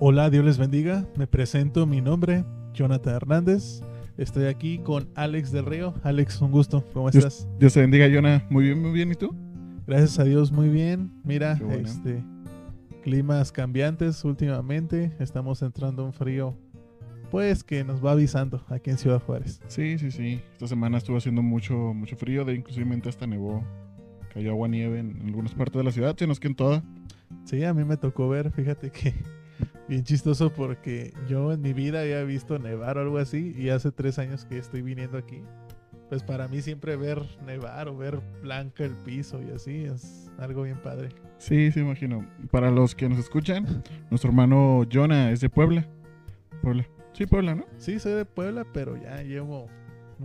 Hola, Dios les bendiga. Me presento, mi nombre, Jonathan Hernández. Estoy aquí con Alex del Río. Alex, un gusto. ¿Cómo Dios, estás? Dios te bendiga, Jonah. Muy bien, muy bien. ¿Y tú? Gracias a Dios, muy bien. Mira, bueno. este climas cambiantes últimamente. Estamos entrando a un frío, pues que nos va avisando aquí en Ciudad Juárez. Sí, sí, sí. Esta semana estuvo haciendo mucho, mucho frío. De inclusive hasta nevó. Cayó agua nieve en algunas partes de la ciudad, sino que en toda. Sí, a mí me tocó ver, fíjate que bien chistoso porque yo en mi vida había visto nevar o algo así y hace tres años que estoy viniendo aquí. Pues para mí siempre ver nevar o ver blanca el piso y así es algo bien padre. Sí, sí, imagino. Para los que nos escuchan, nuestro hermano Jonah es de Puebla. Puebla. Sí, Puebla, ¿no? Sí, soy de Puebla, pero ya llevo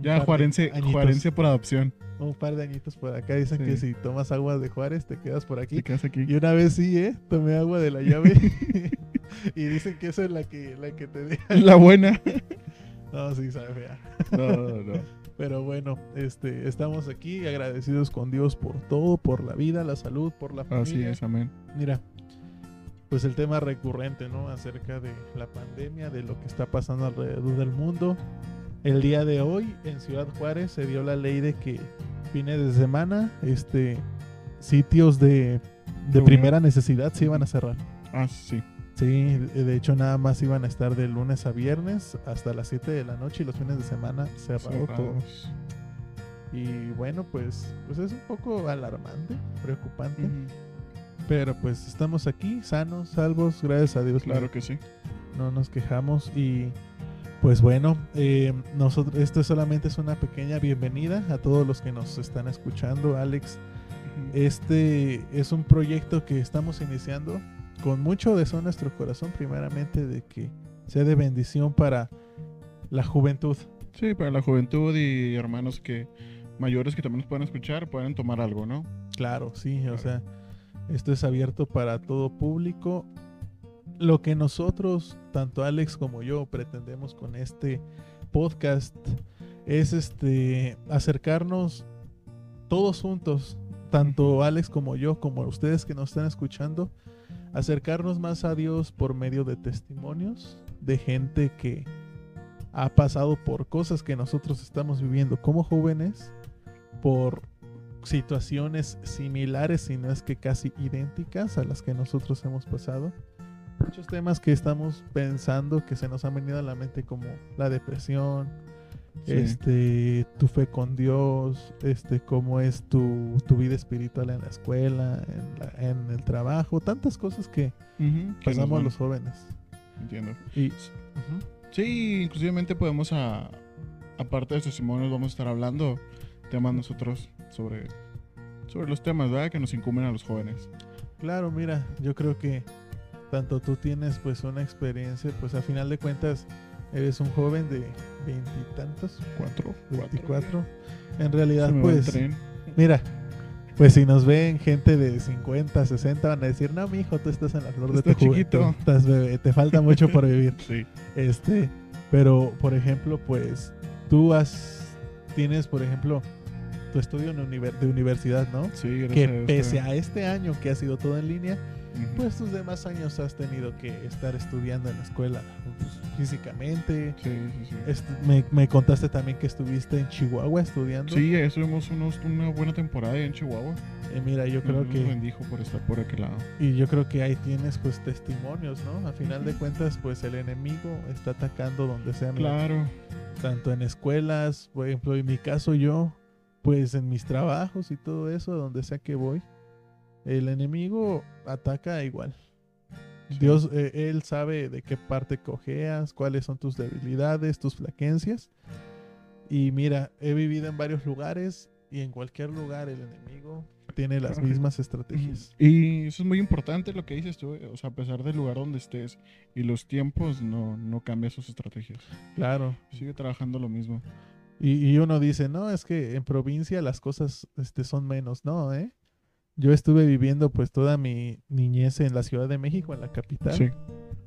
Ya juarense, juarense por adopción. un par de añitos por acá. Dicen Sí. que si tomas agua de Juárez te quedas por aquí. Te quedas aquí. Y una vez sí, ¿eh? Tomé agua de la llave. y dicen que esa es la que, la que te deja. La buena. No, sí, sabe fea. No, no, no. Pero bueno, este, estamos aquí agradecidos con Dios por todo, por la vida, la salud, por la familia. Así es, amén. Mira, pues el tema recurrente, ¿no? Acerca de la pandemia, de lo que está pasando alrededor del mundo. El día de hoy en Ciudad Juárez se dio la ley de que fines de semana, este, sitios de, de primera necesidad se iban a cerrar. Ah, sí. Sí, de hecho nada más iban a estar de lunes a viernes hasta las 7 de la noche y los fines de semana cerrado todo. Y bueno, pues, pues es un poco alarmante, preocupante. Pero pues estamos aquí, sanos, salvos, gracias a Dios. Claro que sí. No nos quejamos. Y pues bueno, eh, nosotros, esto solamente es una pequeña bienvenida a todos los que nos están escuchando. Alex, este es un proyecto que estamos iniciando con mucho deseo en nuestro corazón, primeramente de que sea de bendición para la juventud. Sí, para la juventud y hermanos que mayores que también nos puedan escuchar, pueden tomar algo, ¿no? Claro, sí, o sea, esto es abierto para todo público. Lo que nosotros, tanto Alex como yo, pretendemos con este podcast es este acercarnos todos juntos, tanto Alex como yo, como ustedes que nos están escuchando, acercarnos más a Dios por medio de testimonios de gente que ha pasado por cosas que nosotros estamos viviendo como jóvenes, por situaciones similares, si no es que casi idénticas a las que nosotros hemos pasado. Muchos temas que estamos pensando que se nos han venido a la mente como la depresión, Sí. este, tu fe con Dios, este, cómo es tu, tu vida espiritual en la escuela, en, la- en el trabajo, tantas cosas que que nos pasamos los jóvenes. Entiendo. Y, Sí, inclusivemente podemos, a, aparte de testimonios, vamos a estar hablando temas nosotros sobre, sobre los temas, ¿verdad? Que nos incumben a los jóvenes. Claro, mira, yo creo que tanto tú tienes pues una experiencia, pues a final de cuentas eres un joven de veintitantos, Cuatro. 24. En realidad, pues, mira, pues si nos ven gente de 50, 60, van a decir, no, mi hijo, tú estás en la flor de tu chiquito". estás bebé, te falta mucho por vivir. Sí. Este, pero, por ejemplo, pues, tú has, tienes, por ejemplo, tu estudio en univer- de universidad, ¿no? Sí, gracias Que pese a este año que ha sido todo en línea, Ujú. pues tus demás años has tenido que estar estudiando en la escuela pues, físicamente. Sí, sí, sí. Me, me contaste también que estuviste en Chihuahua estudiando. Sí, estuvimos unos, una buena temporada en Chihuahua. Eh, mira, yo creo nos que bendijo por estar por aquel lado. y yo creo que ahí tienes pues testimonios, ¿no? A final de cuentas, pues el enemigo está atacando donde sea, Claro. tanto en escuelas, por ejemplo, en mi caso yo, pues en mis trabajos y todo eso, donde sea que voy, el enemigo ataca igual. Sí. Dios, eh, Él sabe de qué parte cojeas, cuáles son tus debilidades, tus flaquencias. Y mira, he vivido en varios lugares y en cualquier lugar el enemigo tiene las mismas estrategias. Y eso es muy importante lo que dices tú, eh, o sea, a pesar del lugar donde estés y los tiempos, no, no cambia sus estrategias. Claro. Sigue trabajando lo mismo. Y, y uno dice, no, es que en provincia las cosas este, son menos. No, ¿eh? Yo estuve viviendo pues toda mi niñez en la Ciudad de México, en la capital. Sí.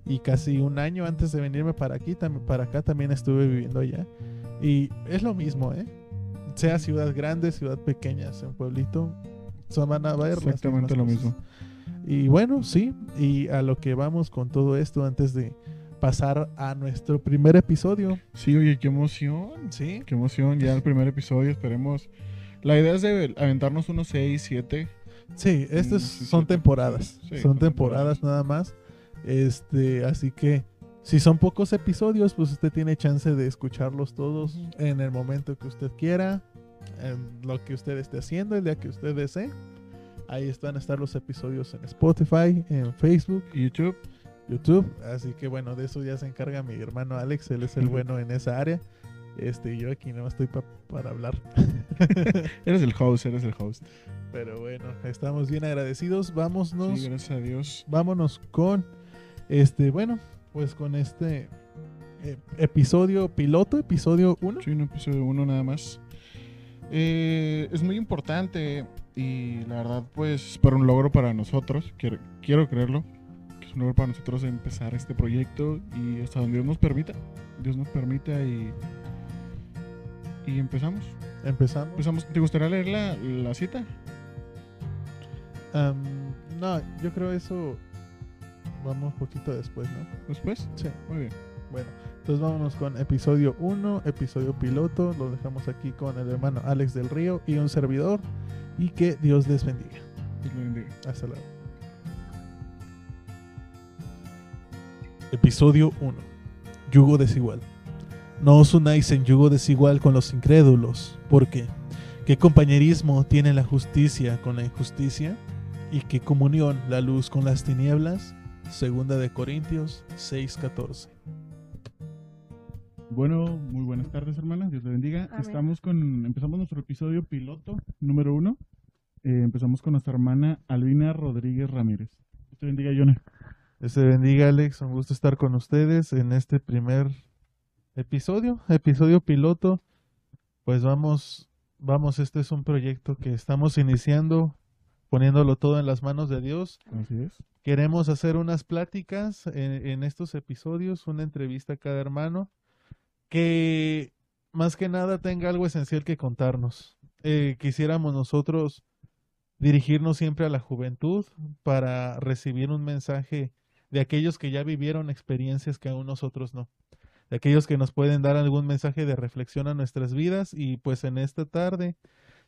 y casi un año antes de venirme para aquí, para acá también estuve viviendo allá. Y es lo mismo, ¿eh? Sea ciudad grande, ciudad pequeña, sea un pueblito, son van a ver Exactamente lo cosas. mismo. Y bueno, sí, y a lo que vamos con todo esto antes de pasar a nuestro primer episodio. Sí, oye, qué emoción. Sí. Qué emoción, ya el primer episodio, esperemos. La idea es de aventarnos unos 6, 7. Sí, estas son temporadas. sí, son temporadas nada más. Este, así que si son pocos episodios, pues usted tiene chance de escucharlos todos en el momento que usted quiera, en lo que usted esté haciendo, el día que usted desee. Ahí están a estar los episodios en Spotify, en Facebook, YouTube. YouTube. Así que bueno, de eso ya se encarga mi hermano Alex, él es el bueno en esa área. Este, yo aquí no estoy pa- para hablar. Eres el host, eres el host. Pero bueno, estamos bien agradecidos. Vámonos. Sí, gracias a Dios. vámonos con este, bueno, pues con este eh, episodio piloto, episodio 1. Sí, un episodio uno nada más. Eh, es muy importante y la verdad, pues, para un logro para nosotros, quiero, quiero creerlo, es un logro para nosotros empezar este proyecto y hasta donde Dios nos permita. Dios nos permita y, y empezamos. Empezamos. empezamos. ¿Te gustaría leer la, la cita? No, yo creo eso vamos poquito después, ¿no? Después. Sí. Muy bien. Bueno, entonces vámonos con episodio 1, episodio piloto. Lo dejamos aquí con el hermano Alex del Río y un servidor. Y que Dios les bendiga. Dios lo bendiga. Hasta luego. Episodio 1. Yugo desigual. No os unáis en yugo desigual con los incrédulos, porque ¿qué compañerismo tiene la justicia con la injusticia? ¿Y qué comunión la luz con las tinieblas? Segunda de Corintios 6:14. Bueno, muy buenas tardes, hermanas. Dios le bendiga. Amén. Estamos con, empezamos nuestro episodio piloto número uno. Eh, empezamos con nuestra hermana Albina Rodríguez Ramírez. Dios te bendiga, Jonah. Te bendiga, Alex. Un gusto estar con ustedes en este primer episodio, episodio piloto. Pues vamos, vamos, este es un proyecto que estamos iniciando, poniéndolo todo en las manos de Dios. Así es. Queremos hacer unas pláticas en, en estos episodios, una entrevista a cada hermano, que más que nada tenga algo esencial que contarnos. Eh, quisiéramos nosotros dirigirnos siempre a la juventud para recibir un mensaje de aquellos que ya vivieron experiencias que aún nosotros no. De aquellos que nos pueden dar algún mensaje de reflexión a nuestras vidas y pues en esta tarde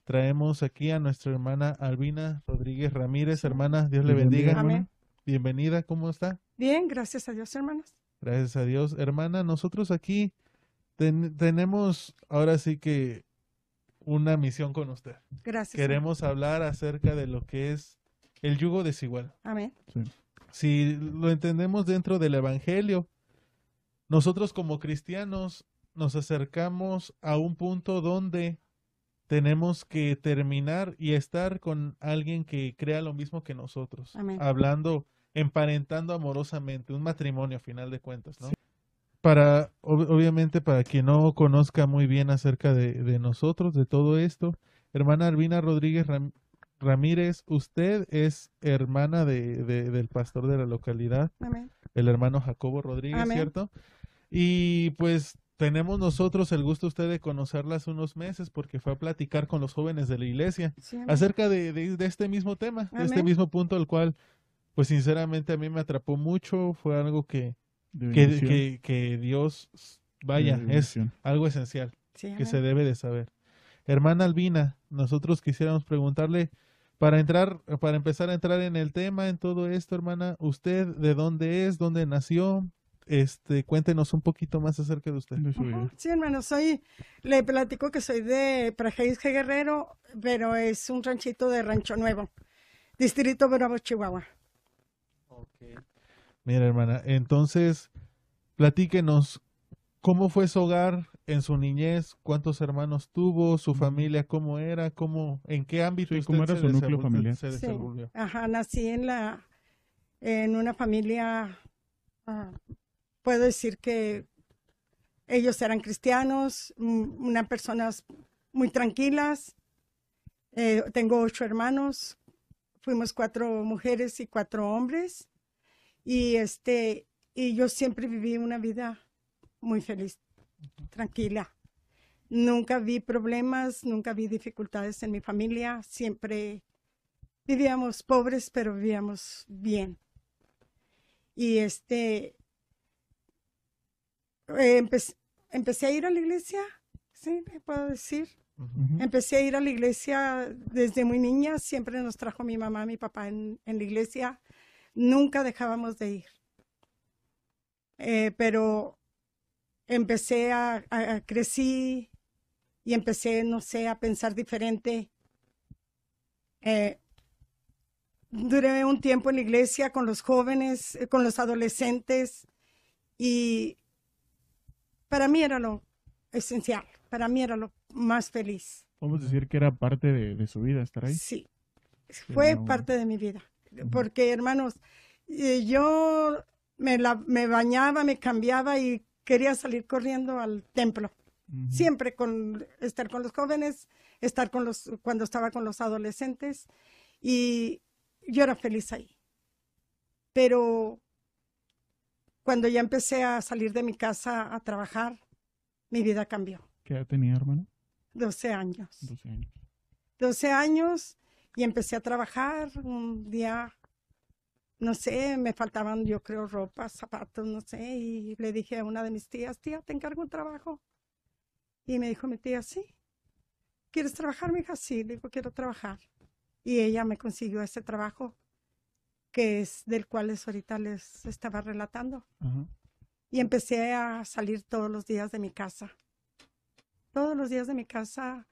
traemos aquí a nuestra hermana Albina Rodríguez Ramírez. Sí. Hermana, Dios le bendiga, hermana. Bienvenida, ¿cómo está? Bien, gracias a Dios, hermanos. Gracias a Dios. Hermana, nosotros aquí ten- tenemos ahora sí que una misión con usted. Gracias. Queremos hablar acerca de lo que es el yugo desigual. Amén. Si lo entendemos dentro del Evangelio, nosotros como cristianos nos acercamos a un punto donde tenemos que terminar y estar con alguien que crea lo mismo que nosotros, Amén. hablando, emparentando amorosamente, un matrimonio a final de cuentas, ¿no? Para, ob- obviamente, para quien no conozca muy bien acerca de, de nosotros, de todo esto, hermana Albina Rodríguez Ram- Ramírez, usted es hermana de, de- del pastor de la localidad, Amén. el hermano Jacobo Rodríguez, Amén. ¿cierto? Y pues tenemos nosotros el gusto usted de conocerla hace unos meses porque fue a platicar con los jóvenes de la iglesia Sí, acerca de, de- de este mismo tema, de este mismo punto al cual, pues sinceramente a mí me atrapó mucho, fue algo que, que, que, que Dios, vaya, es algo esencial Sí, que se debe de saber. Hermana Albina, nosotros quisiéramos preguntarle, para entrar, para empezar a entrar en el tema, en todo esto, hermana, ¿usted de dónde es? ¿Dónde nació? Este, cuéntenos un poquito más acerca de usted. Sí, hermano, soy, le platico que soy de Prajeisque Guerrero, pero es un ranchito de Rancho Nuevo, Distrito Bravo, Chihuahua. Mira, hermana, entonces, platíquenos, ¿cómo fue su hogar en su niñez? ¿Cuántos hermanos tuvo? ¿Su familia cómo era? ¿Cómo, en qué ámbito Sí, usted ¿cómo era se su núcleo familiar? se Sí. Ajá, nací en la, en una familia, ah, puedo decir que ellos eran cristianos, mm, unas personas muy tranquilas. Eh, tengo ocho hermanos, fuimos cuatro mujeres y cuatro hombres. Y este, y yo siempre viví una vida muy feliz, tranquila. Nunca vi problemas, nunca vi dificultades en mi familia, siempre Vivíamos pobres, pero vivíamos bien. Y este, empe- empecé a ir a la iglesia, sí, me puedo decir. Empecé a ir a la iglesia desde muy niña, siempre nos trajo mi mamá, mi papá en, en la iglesia, nunca dejábamos de ir. Eh, pero empecé a, a- a- crecí y empecé, no sé, a pensar diferente. Eh, duré un tiempo en la iglesia con los jóvenes, eh, con los adolescentes y para mí era lo esencial, para mí era lo más feliz. Podemos decir que era parte de, de su vida estar ahí. Sí, fue parte de mi vida. Porque, hermanos, eh, yo me, la- me bañaba, me cambiaba y quería salir corriendo al templo. Siempre con estar con los jóvenes, estar con los, cuando estaba con los adolescentes. Y yo era feliz ahí. Pero cuando ya empecé a salir de mi casa a trabajar, mi vida cambió. ¿Qué edad tenía, hermano? 12 años. 12 años. 12 años y empecé a trabajar. Un día, no sé, me faltaban, yo creo, ropa, zapatos, no sé, y le dije a una de mis tías, tía, te encargo un trabajo. Y me dijo mi tía, sí. ¿Quieres trabajar, mi hija? Sí, le digo, quiero trabajar. Y ella me consiguió ese trabajo, que es del cual les ahorita les estaba relatando. Y empecé a salir todos los días de mi casa. Todos los días de mi casa,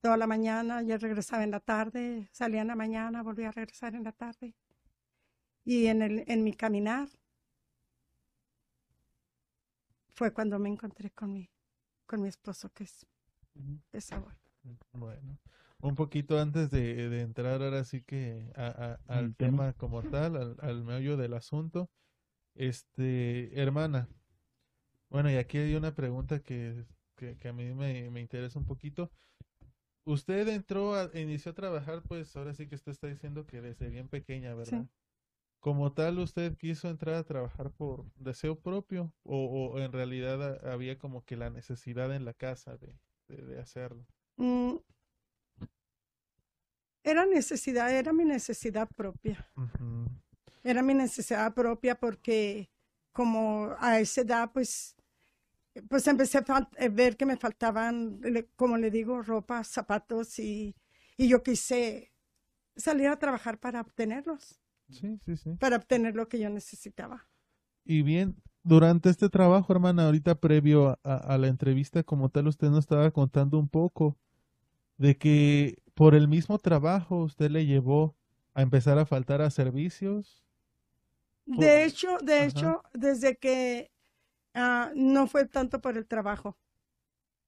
toda la mañana, ya regresaba en la tarde, salía en la mañana, volvía a regresar en la tarde. Y en, el, en mi caminar fue cuando me encontré con mi, con mi esposo, que es, es Saúl. Bueno, un poquito antes de, de entrar ahora sí que a- a- al tema. tema como tal, al, al meollo del asunto, este, hermana, bueno, y aquí hay una pregunta que, que, que a mí me, me interesa un poquito. Usted entró, a, inició a trabajar, pues ahora sí que usted está diciendo que desde bien pequeña, ¿verdad? Como tal, ¿usted quiso entrar a trabajar por deseo propio o, o en realidad ha- había como que la necesidad en la casa de, de, de hacerlo? Mm, Era necesidad, era mi necesidad propia. Era mi necesidad propia porque como a esa edad, pues, pues empecé a a ver que me faltaban, como le digo, ropa, zapatos y, y yo quise salir a trabajar para obtenerlos, Sí, sí, sí. para obtener lo que yo necesitaba. Y bien, durante este trabajo, hermana, ahorita previo a, a- a la entrevista como tal, usted nos estaba contando un poco de que por el mismo trabajo usted le llevó a empezar a faltar a servicios. Por- De hecho, de ajá. hecho, desde que ah, no fue tanto por el trabajo,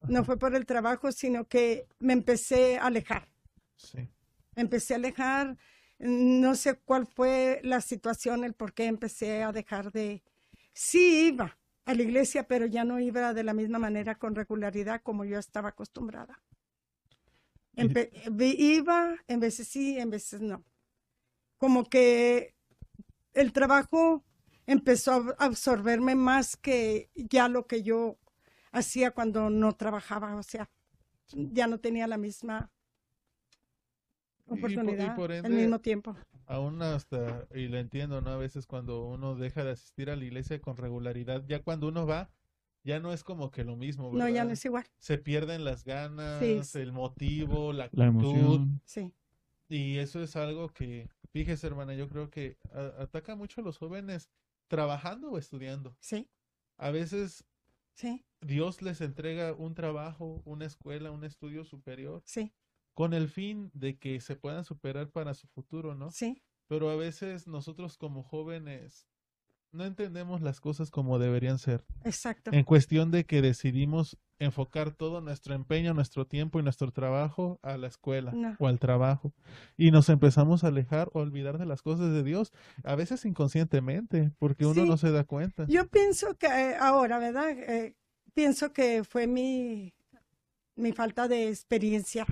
no fue por el trabajo, sino que me empecé a alejar. Sí. empecé a alejar, no sé cuál fue la situación, el por qué empecé a dejar de... Sí iba a la iglesia, pero ya no iba de la misma manera con regularidad como yo estaba acostumbrada. Empe- iba, en veces sí, en veces no. Como que el trabajo empezó a absorberme más que ya lo que yo hacía cuando no trabajaba, o sea, ya no tenía la misma Y- y por- y oportunidad por al mismo tiempo. Aún hasta, y lo entiendo, ¿no? A veces cuando uno deja de asistir a la iglesia con regularidad, ya cuando uno va, ya no es como que lo mismo, No, ya ¿verdad? no es igual. Se pierden las ganas, Sí. el motivo, la La actitud. emoción. Sí, Y eso es algo que, fíjese, hermana, yo creo que a- ataca mucho a los jóvenes trabajando o estudiando. sí, A veces sí, Dios les entrega un trabajo, una escuela, un estudio superior, sí, con el fin de que se puedan superar para su futuro, ¿no? sí, Pero a veces nosotros como jóvenes no entendemos las cosas como deberían ser. exacto. En cuestión de que decidimos enfocar todo nuestro empeño, nuestro tiempo y nuestro trabajo a la escuela No. o al trabajo. Y nos empezamos a alejar o olvidar de las cosas de Dios, a veces inconscientemente, porque uno Sí. no se da cuenta. Yo pienso que eh, ahora, ¿verdad? Eh, pienso que fue mi, mi falta de experiencia.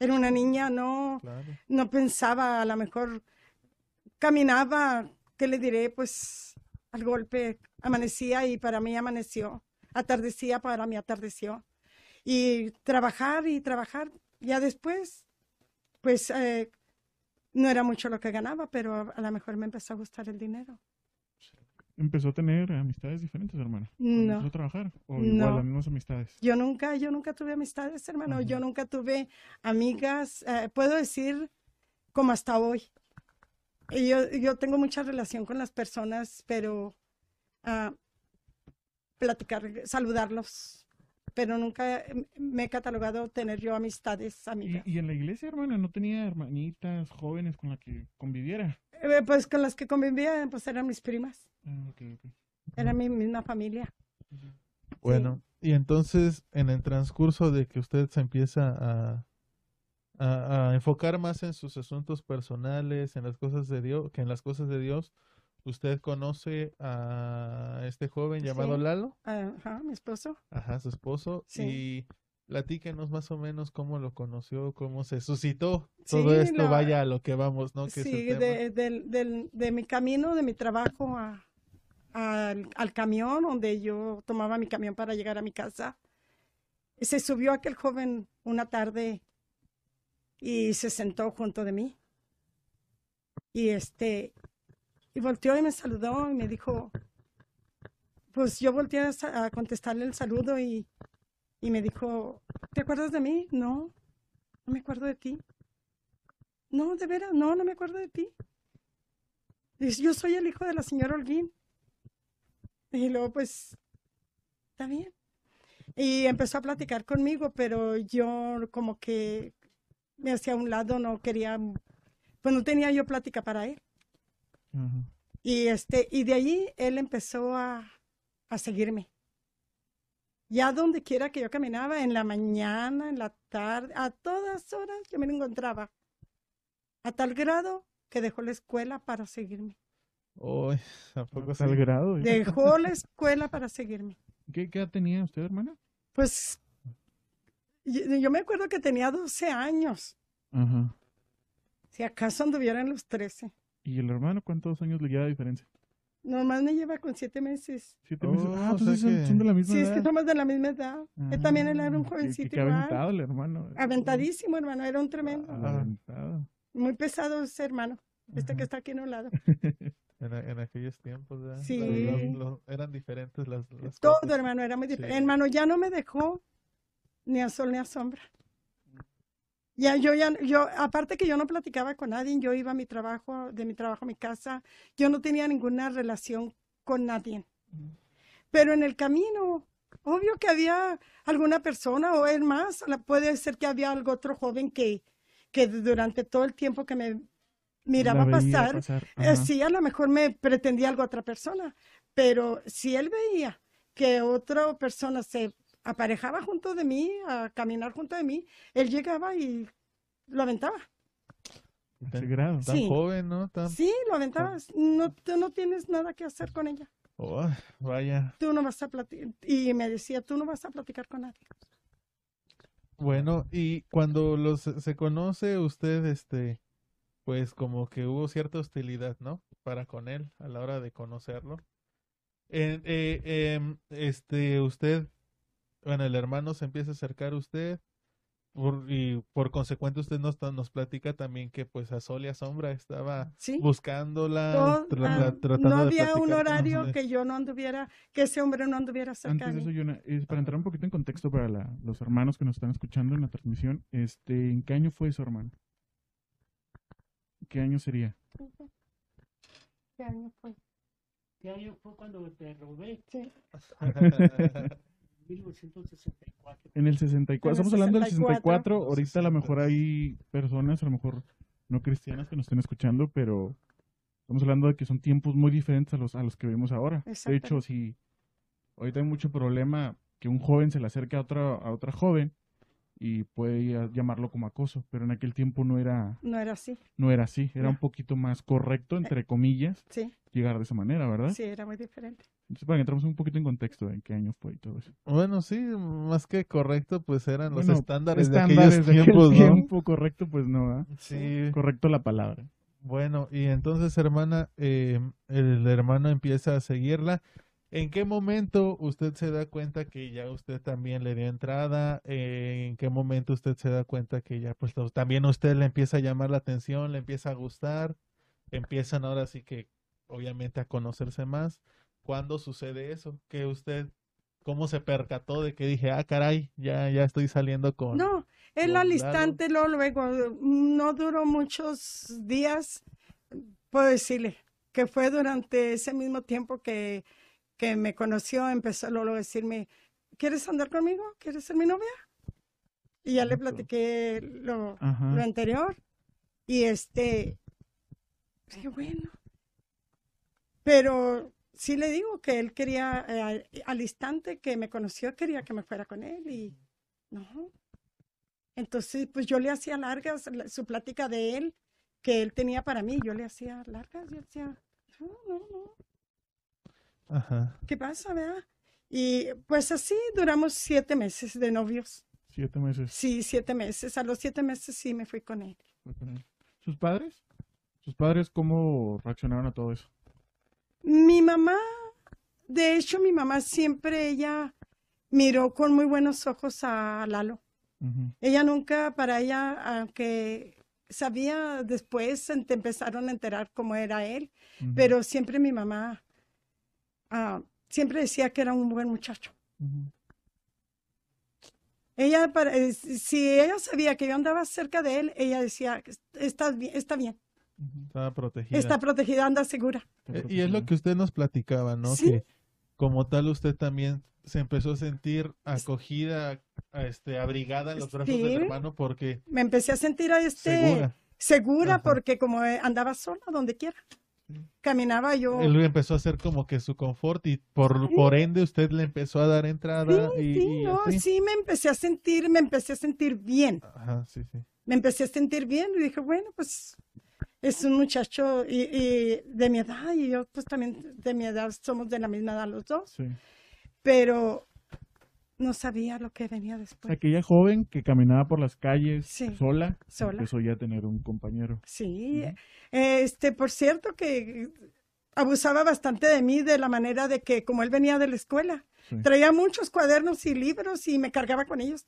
Era una niña, no, Claro. no pensaba, a lo mejor caminaba, ¿qué le diré? Pues al golpe amanecía y para mí amaneció, atardecía, para mí atardeció. Y trabajar y trabajar, ya después, pues eh, no era mucho lo que ganaba, pero a, a lo mejor me empezó a gustar el dinero. ¿Empezó a tener amistades diferentes, hermana? No. empezó a trabajar? ¿O igual No. las mismas amistades? Yo nunca, yo nunca tuve amistades, hermano. Yo nunca tuve amigas, eh, puedo decir como hasta hoy. Y yo, yo tengo mucha relación con las personas, pero ah, platicar, saludarlos, pero nunca eh, me he catalogado tener yo amistades, amigas. ¿Y, y en la iglesia, hermana, no tenía hermanitas jóvenes con las que conviviera? Eh, pues con las que convivía, pues eran mis primas, Ah, era mi misma familia. Bueno, y entonces en el transcurso de que usted se empieza a, a, a enfocar más en sus asuntos personales, en las cosas de Dios, que en las cosas de Dios, usted conoce a este joven llamado Sí. Lalo, Ajá, mi esposo. ajá, su esposo, Sí. y platíquenos más o menos cómo lo conoció, cómo se suscitó todo Sí, esto, vaya a lo que vamos, ¿no? Que Sí, de, del- de mi camino, de mi trabajo a- al, al camión, donde yo tomaba mi camión para llegar a mi casa. Se subió aquel joven una tarde y se sentó junto de mí. Y este, y volteó y me saludó y me dijo, pues yo volteé a, contestarle el saludo y, y me dijo, ¿te acuerdas de mí? No, no me acuerdo de ti. No, de veras, no, no me acuerdo de ti. Dice, yo soy el hijo de la señora Holguín. Y luego, pues, está bien. Y empezó a platicar conmigo, pero yo como que me hacía a un lado, no quería, pues no tenía yo plática para él. Y, este, y de allí él empezó a, a seguirme. Ya donde quiera que yo caminaba, en la mañana, en la tarde, a todas horas yo me lo encontraba. A tal grado que dejó la escuela para seguirme. Uy, ¿a poco tal grado. Dejó la escuela para seguirme. ¿Qué, qué edad tenía usted, hermana? Pues yo, yo me acuerdo que tenía 12 años. Ajá. Si acaso anduviera en los 13. ¿Y el hermano cuántos años le lleva de diferencia? Nomás me lleva con 7 meses. Siete Oh, meses. Ah, o sea entonces son, que- son de la misma Sí, es edad. que somos de la misma edad. Él también él era un Ah, jovencito aventado el hermano. Aventadísimo, hermano. Era un tremendo. Ah. Aventado. Muy pesado ese hermano. Este que está aquí en un lado. En, en aquellos tiempos, ¿verdad? Sí. Eran diferentes las, las Todo, cosas. hermano, era muy diferente. Sí. Hermano, ya no me dejó ni a sol ni a sombra. Ya yo ya yo aparte que yo no platicaba con nadie, yo iba a mi trabajo, de mi trabajo a mi casa, yo no tenía ninguna relación con nadie. Pero en el camino, obvio que había alguna persona o es más, puede ser que había algo otro joven que que durante todo el tiempo que me miraba veía pasar, eh, sí, a lo mejor me pretendía algo a otra persona, pero si él veía que otra persona se aparejaba junto de mí, a caminar junto de mí, él llegaba y lo aventaba. Ese grado. Tan Sí. joven, ¿no? Tan... Sí, lo aventaba. No, tú no tienes nada que hacer con ella. Oh, vaya. Tú no vas a platicar. Y me decía, tú no vas a platicar con nadie. Bueno, y cuando los se conoce usted, este, pues como que hubo cierta hostilidad, ¿no? Para con él a la hora de conocerlo. Eh, em, este, usted, bueno, el hermano se empieza a acercar a usted por- y por consecuente usted nos, nos platica también que pues a sol y a sombra estaba Sí. buscándola, tra- ah, tratando no de había un horario que yo no anduviera, que ese hombre no anduviera cerca Antes de de mí. eso, Yona, es para entrar un poquito en contexto para la- los hermanos que nos están escuchando en la transmisión, este, ¿en qué año fue eso, hermano? ¿Qué año sería? ¿Qué año fue? ¿Qué año fue cuando te robé? Sí. 1964. En el 64. En el Estamos hablando del 64. 64. Ahorita a lo mejor hay personas, a lo mejor no cristianas que nos estén escuchando, pero estamos hablando de que son tiempos muy diferentes a los, a los que vivimos ahora. De hecho, si ahorita hay mucho problema que un joven se le acerque a otra, a otra joven y puede llamarlo como acoso, pero en aquel tiempo no era, No era así. no era así, era No. un poquito más correcto, entre comillas, Sí, llegar de esa manera, ¿verdad? sí, era muy diferente. Entonces, para que entramos un poquito en contexto de en qué año fue y todo eso. Bueno, sí, más que correcto, pues eran los Bueno, estándares, de Estándares aquellos de aquel tiempos, ¿no? tiempo, correcto, pues no, ¿verdad? Sí. Correcto la palabra. Bueno, y entonces, hermana, eh, el hermano empieza a seguirla ¿En qué momento usted se da cuenta que ya usted también le dio entrada? Eh, ¿En qué momento usted se da cuenta que ya pues también usted le empieza a llamar la atención, le empieza a gustar? Empiezan ahora sí que obviamente a conocerse más. ¿Cuándo sucede eso? Que usted, ¿cómo se percató de que dije, ah, caray, ya, ya estoy saliendo con... No, él al instante, luego, luego, no duró muchos días, puedo decirle, que fue durante ese mismo tiempo que, que me conoció, empezó luego a decirme, ¿quieres andar conmigo? ¿Quieres ser mi novia? Y ya le platiqué lo, lo anterior. Y este, dije, bueno. Pero sí le digo que él quería, eh, al- al instante que me conoció, quería que me fuera con él y no. Entonces, pues yo le hacía largas la- su plática de él, que él tenía para mí, yo le hacía largas, yo decía, no, no, no, Ajá. ¿qué pasa, verdad? Y pues así duramos siete meses de novios. Siete meses. Sí, siete meses. A los siete meses sí me fui con él. fue con él. ¿Sus padres? ¿Sus padres cómo reaccionaron a todo eso? Mi mamá, de hecho, mi mamá siempre ella miró con muy buenos ojos a Lalo. Ella nunca, para ella, aunque sabía después, empezaron a enterar cómo era él, pero siempre mi mamá ah, siempre decía que era un buen muchacho. Ella, para- eh, si ella sabía que yo andaba cerca de él, ella decía, está bien, está bien, Estaba protegida. está protegida, anda segura. Eh, Y es lo que usted nos platicaba, ¿no? Sí. Que como tal usted también se empezó a sentir acogida, este, abrigada en los brazos del Sí. hermano porque Me empecé a sentir a este, segura. segura porque como andaba sola donde quiera. Sí. Caminaba yo. Él empezó a hacer como que su confort y por, por ende usted le empezó a dar entrada y, Sí, y no, así. sí, me empecé a sentir, me empecé a sentir bien. Ajá, sí, sí. Me empecé a sentir bien y dije, bueno, pues es un muchacho y, y de mi edad y yo pues también de mi edad somos de la misma edad los dos, Sí. pero no sabía lo que venía después. Aquella joven que caminaba por las calles Sí. sola, Sola. empezó ya a tener un compañero. Sí, este, por cierto que abusaba bastante de mí de la manera de que como él venía de la escuela, Sí. traía muchos cuadernos y libros y me cargaba con ellos.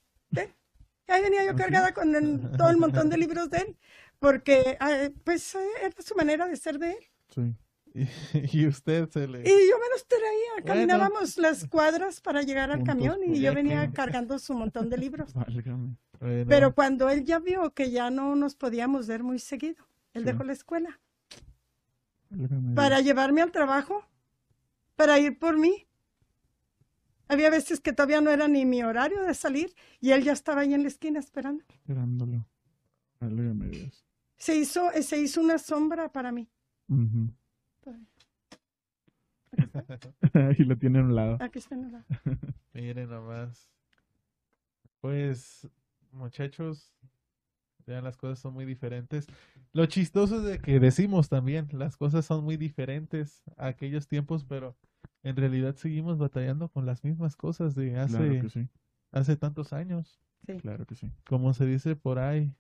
Ahí venía yo ¿Ah, cargada con el- todo el montón de libros de él, porque ah, pues eh, era su manera de ser de él. Sí. Y, y usted se le... Y yo me los traía, Bueno. caminábamos las cuadras para llegar al camión y yo venía cargando su montón de libros. Válgame. Bueno, Pero cuando él ya vio que ya no nos podíamos ver muy seguido, él Sí. dejó la escuela. Válgame para llevarme al trabajo, para ir por mí. Había veces que todavía no era ni mi horario de salir y él ya estaba ahí en la esquina esperando. Esperándolo. Válgame Dios. Se hizo, se hizo una sombra para mí. Y lo tiene a un lado. Aquí está en la- Miren nomás. Pues, muchachos, ya las cosas son muy diferentes. Lo chistoso es de que decimos también, las cosas son muy diferentes a aquellos tiempos, pero en realidad seguimos batallando con las mismas cosas de hace, Claro que sí. hace tantos años. Sí. Claro que sí. Como se dice por ahí,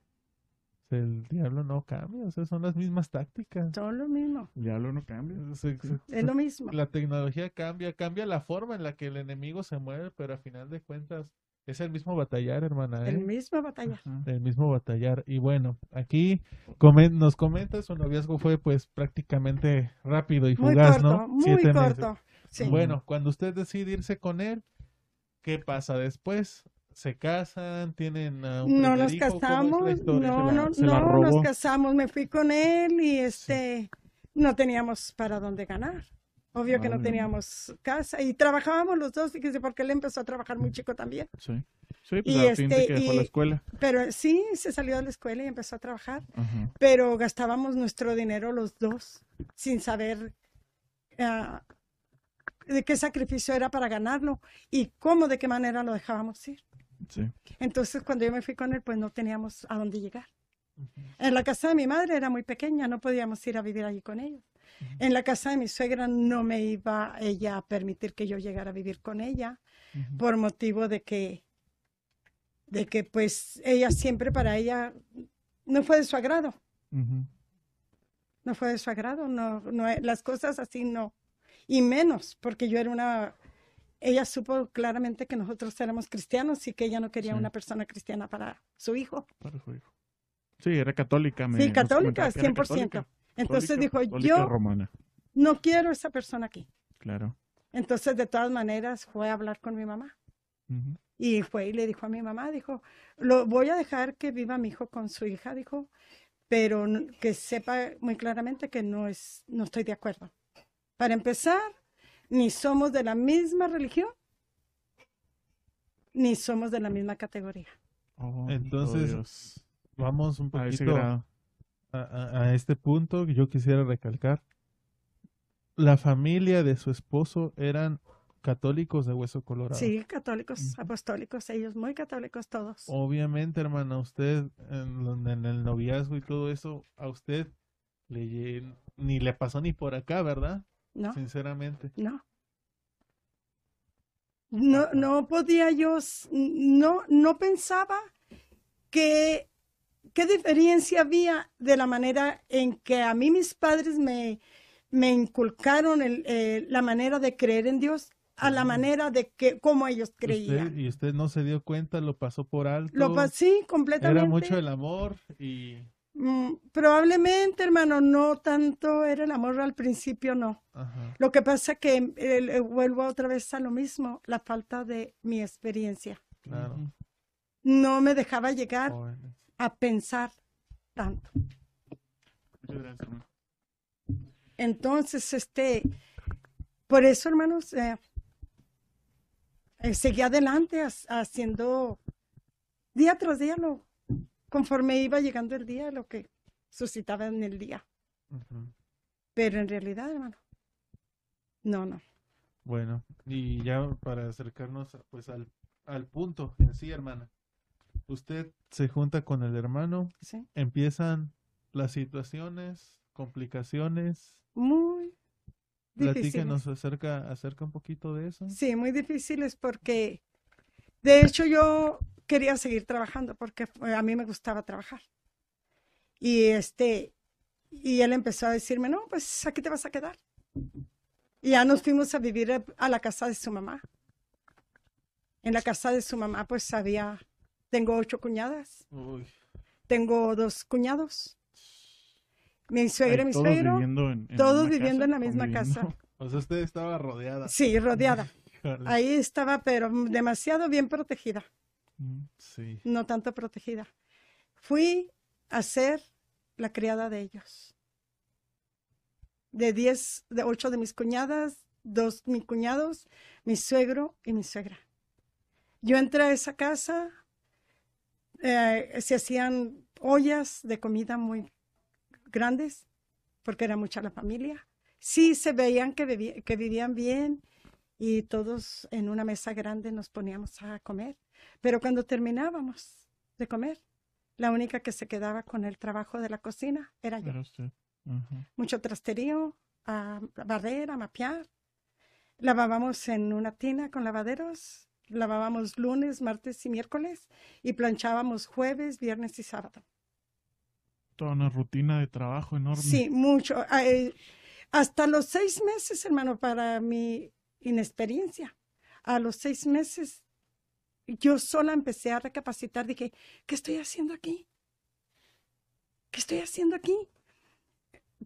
el diablo no cambia, o sea, son las mismas tácticas. Todo lo mismo. El diablo no cambia. Es lo mismo. la tecnología cambia, cambia la forma en la que el enemigo se mueve, pero a final de cuentas es el mismo batallar, hermana, ¿eh? El mismo batalla. Ajá. El mismo batallar. Y bueno, aquí comen- nos comenta su noviazgo fue pues prácticamente rápido y Muy fugaz, corto, ¿no? muy Siete meses. corto. Sí. Bueno, cuando usted decide irse con él, ¿qué pasa después? ¿Se casan? ¿Tienen ah, un No nos casamos, historia? no, la- no, no, nos casamos, me fui con él y este, no teníamos para dónde ganar. Obvio que no teníamos casa y trabajábamos los dos, fíjese, porque él empezó a trabajar muy chico también. Sí. Sí, pues Y a este, que dejó la escuela. Pero sí, se salió de la escuela y empezó a trabajar, pero gastábamos nuestro dinero los dos sin saber ah, de qué sacrificio era para ganarlo y cómo, de qué manera lo dejábamos ir. Sí. Entonces, cuando yo me fui con él, pues no teníamos a dónde llegar. En la casa de mi madre era muy pequeña, no podíamos ir a vivir allí con ellos. En la casa de mi suegra no me iba ella a permitir que yo llegara a vivir con ella por motivo de que, de que pues ella siempre para ella no fue de su agrado, no fue de su agrado, no, no, las cosas así no. y menos, porque yo era una, ella supo claramente que nosotros éramos cristianos y que ella no quería Sí. una persona cristiana para su hijo. Para su hijo. Sí, era católica. me- Sí, católica, comentaba que era 100%. católica, Entonces dijo, católica yo romana, no quiero esa persona aquí. claro. Entonces, de todas maneras, fue a hablar con mi mamá. Y fue y le dijo a mi mamá, dijo, lo voy a dejar que viva mi hijo con su hija, dijo, pero que sepa muy claramente que no es, no estoy de acuerdo. Para empezar, ni somos de la misma religión, ni somos de la misma categoría. Oh, Entonces. Vamos un poquito a, a- a este punto que yo quisiera recalcar. La familia de su esposo eran católicos de hueso colorado. Sí, católicos, apostólicos, ellos muy católicos todos. Obviamente, hermana, usted en, el noviazgo y todo eso, a usted le, ni le pasó ni por acá, ¿verdad? ¿No? Sinceramente. No. No, no podía yo, no, no pensaba que qué diferencia había de la manera en que a mí mis padres me, me inculcaron el, eh, la manera de creer en Dios a la manera de que cómo ellos Usted, creían. y usted no se dio cuenta, lo pasó por alto. Lo sí, completamente. Era mucho el amor y... Mm, probablemente, hermano, no tanto era el amor al principio, no. Ajá. Lo que pasa que eh, vuelvo otra vez a lo mismo, la falta de mi experiencia. Claro. No me dejaba llegar jóvenes. a pensar tanto. Muchas gracias, hermano. Entonces, este, por eso, hermanos, eh, eh, seguí adelante ha- haciendo día tras día lo, conforme iba llegando el día, lo que suscitaba en el día. Pero en realidad, hermano, no, no. Bueno, y ya para acercarnos pues al, al punto en sí, hermana. Usted se junta con el hermano, ¿sí? empiezan las situaciones, complicaciones. Muy difíciles. acerca, acerca un poquito de eso. Sí, muy difíciles porque, de hecho, yo quería seguir trabajando porque eh, a mí me gustaba trabajar. Y este, y él empezó a decirme, no, pues aquí te vas a quedar. Y ya nos fuimos a vivir a- la casa de su mamá. En la casa de su mamá, pues había, tengo ocho cuñadas, Uy, tengo dos cuñados, mi suegra y Ahí mi todos suegro, viviendo en, en todos viviendo casa, en la misma casa. o sea, usted estaba rodeada. Sí, rodeada. Ahí estaba, pero demasiado bien protegida. No tanto protegida. Fui a ser la criada de ellos. De diez, de ocho de mis cuñadas, dos mis cuñados, mi suegro y mi suegra. Yo entré a esa casa, eh, se hacían ollas de comida muy grandes, porque era mucha la familia. Sí se veían que vivían bien y todos en una mesa grande nos poníamos a comer. Pero cuando terminábamos de comer, la única que se quedaba con el trabajo de la cocina era yo. Usted. Ajá. Mucho trasterío, a barrer, a mapear. Lavábamos en una tina con lavaderos. Lavábamos lunes, martes y miércoles y planchábamos jueves, viernes y sábado. Toda una rutina de trabajo enorme. Sí, mucho. Hasta los seis meses, hermano, para mi inexperiencia. A los seis meses, yo sola empecé a recapacitar. Dije, ¿qué estoy haciendo aquí? ¿Qué estoy haciendo aquí?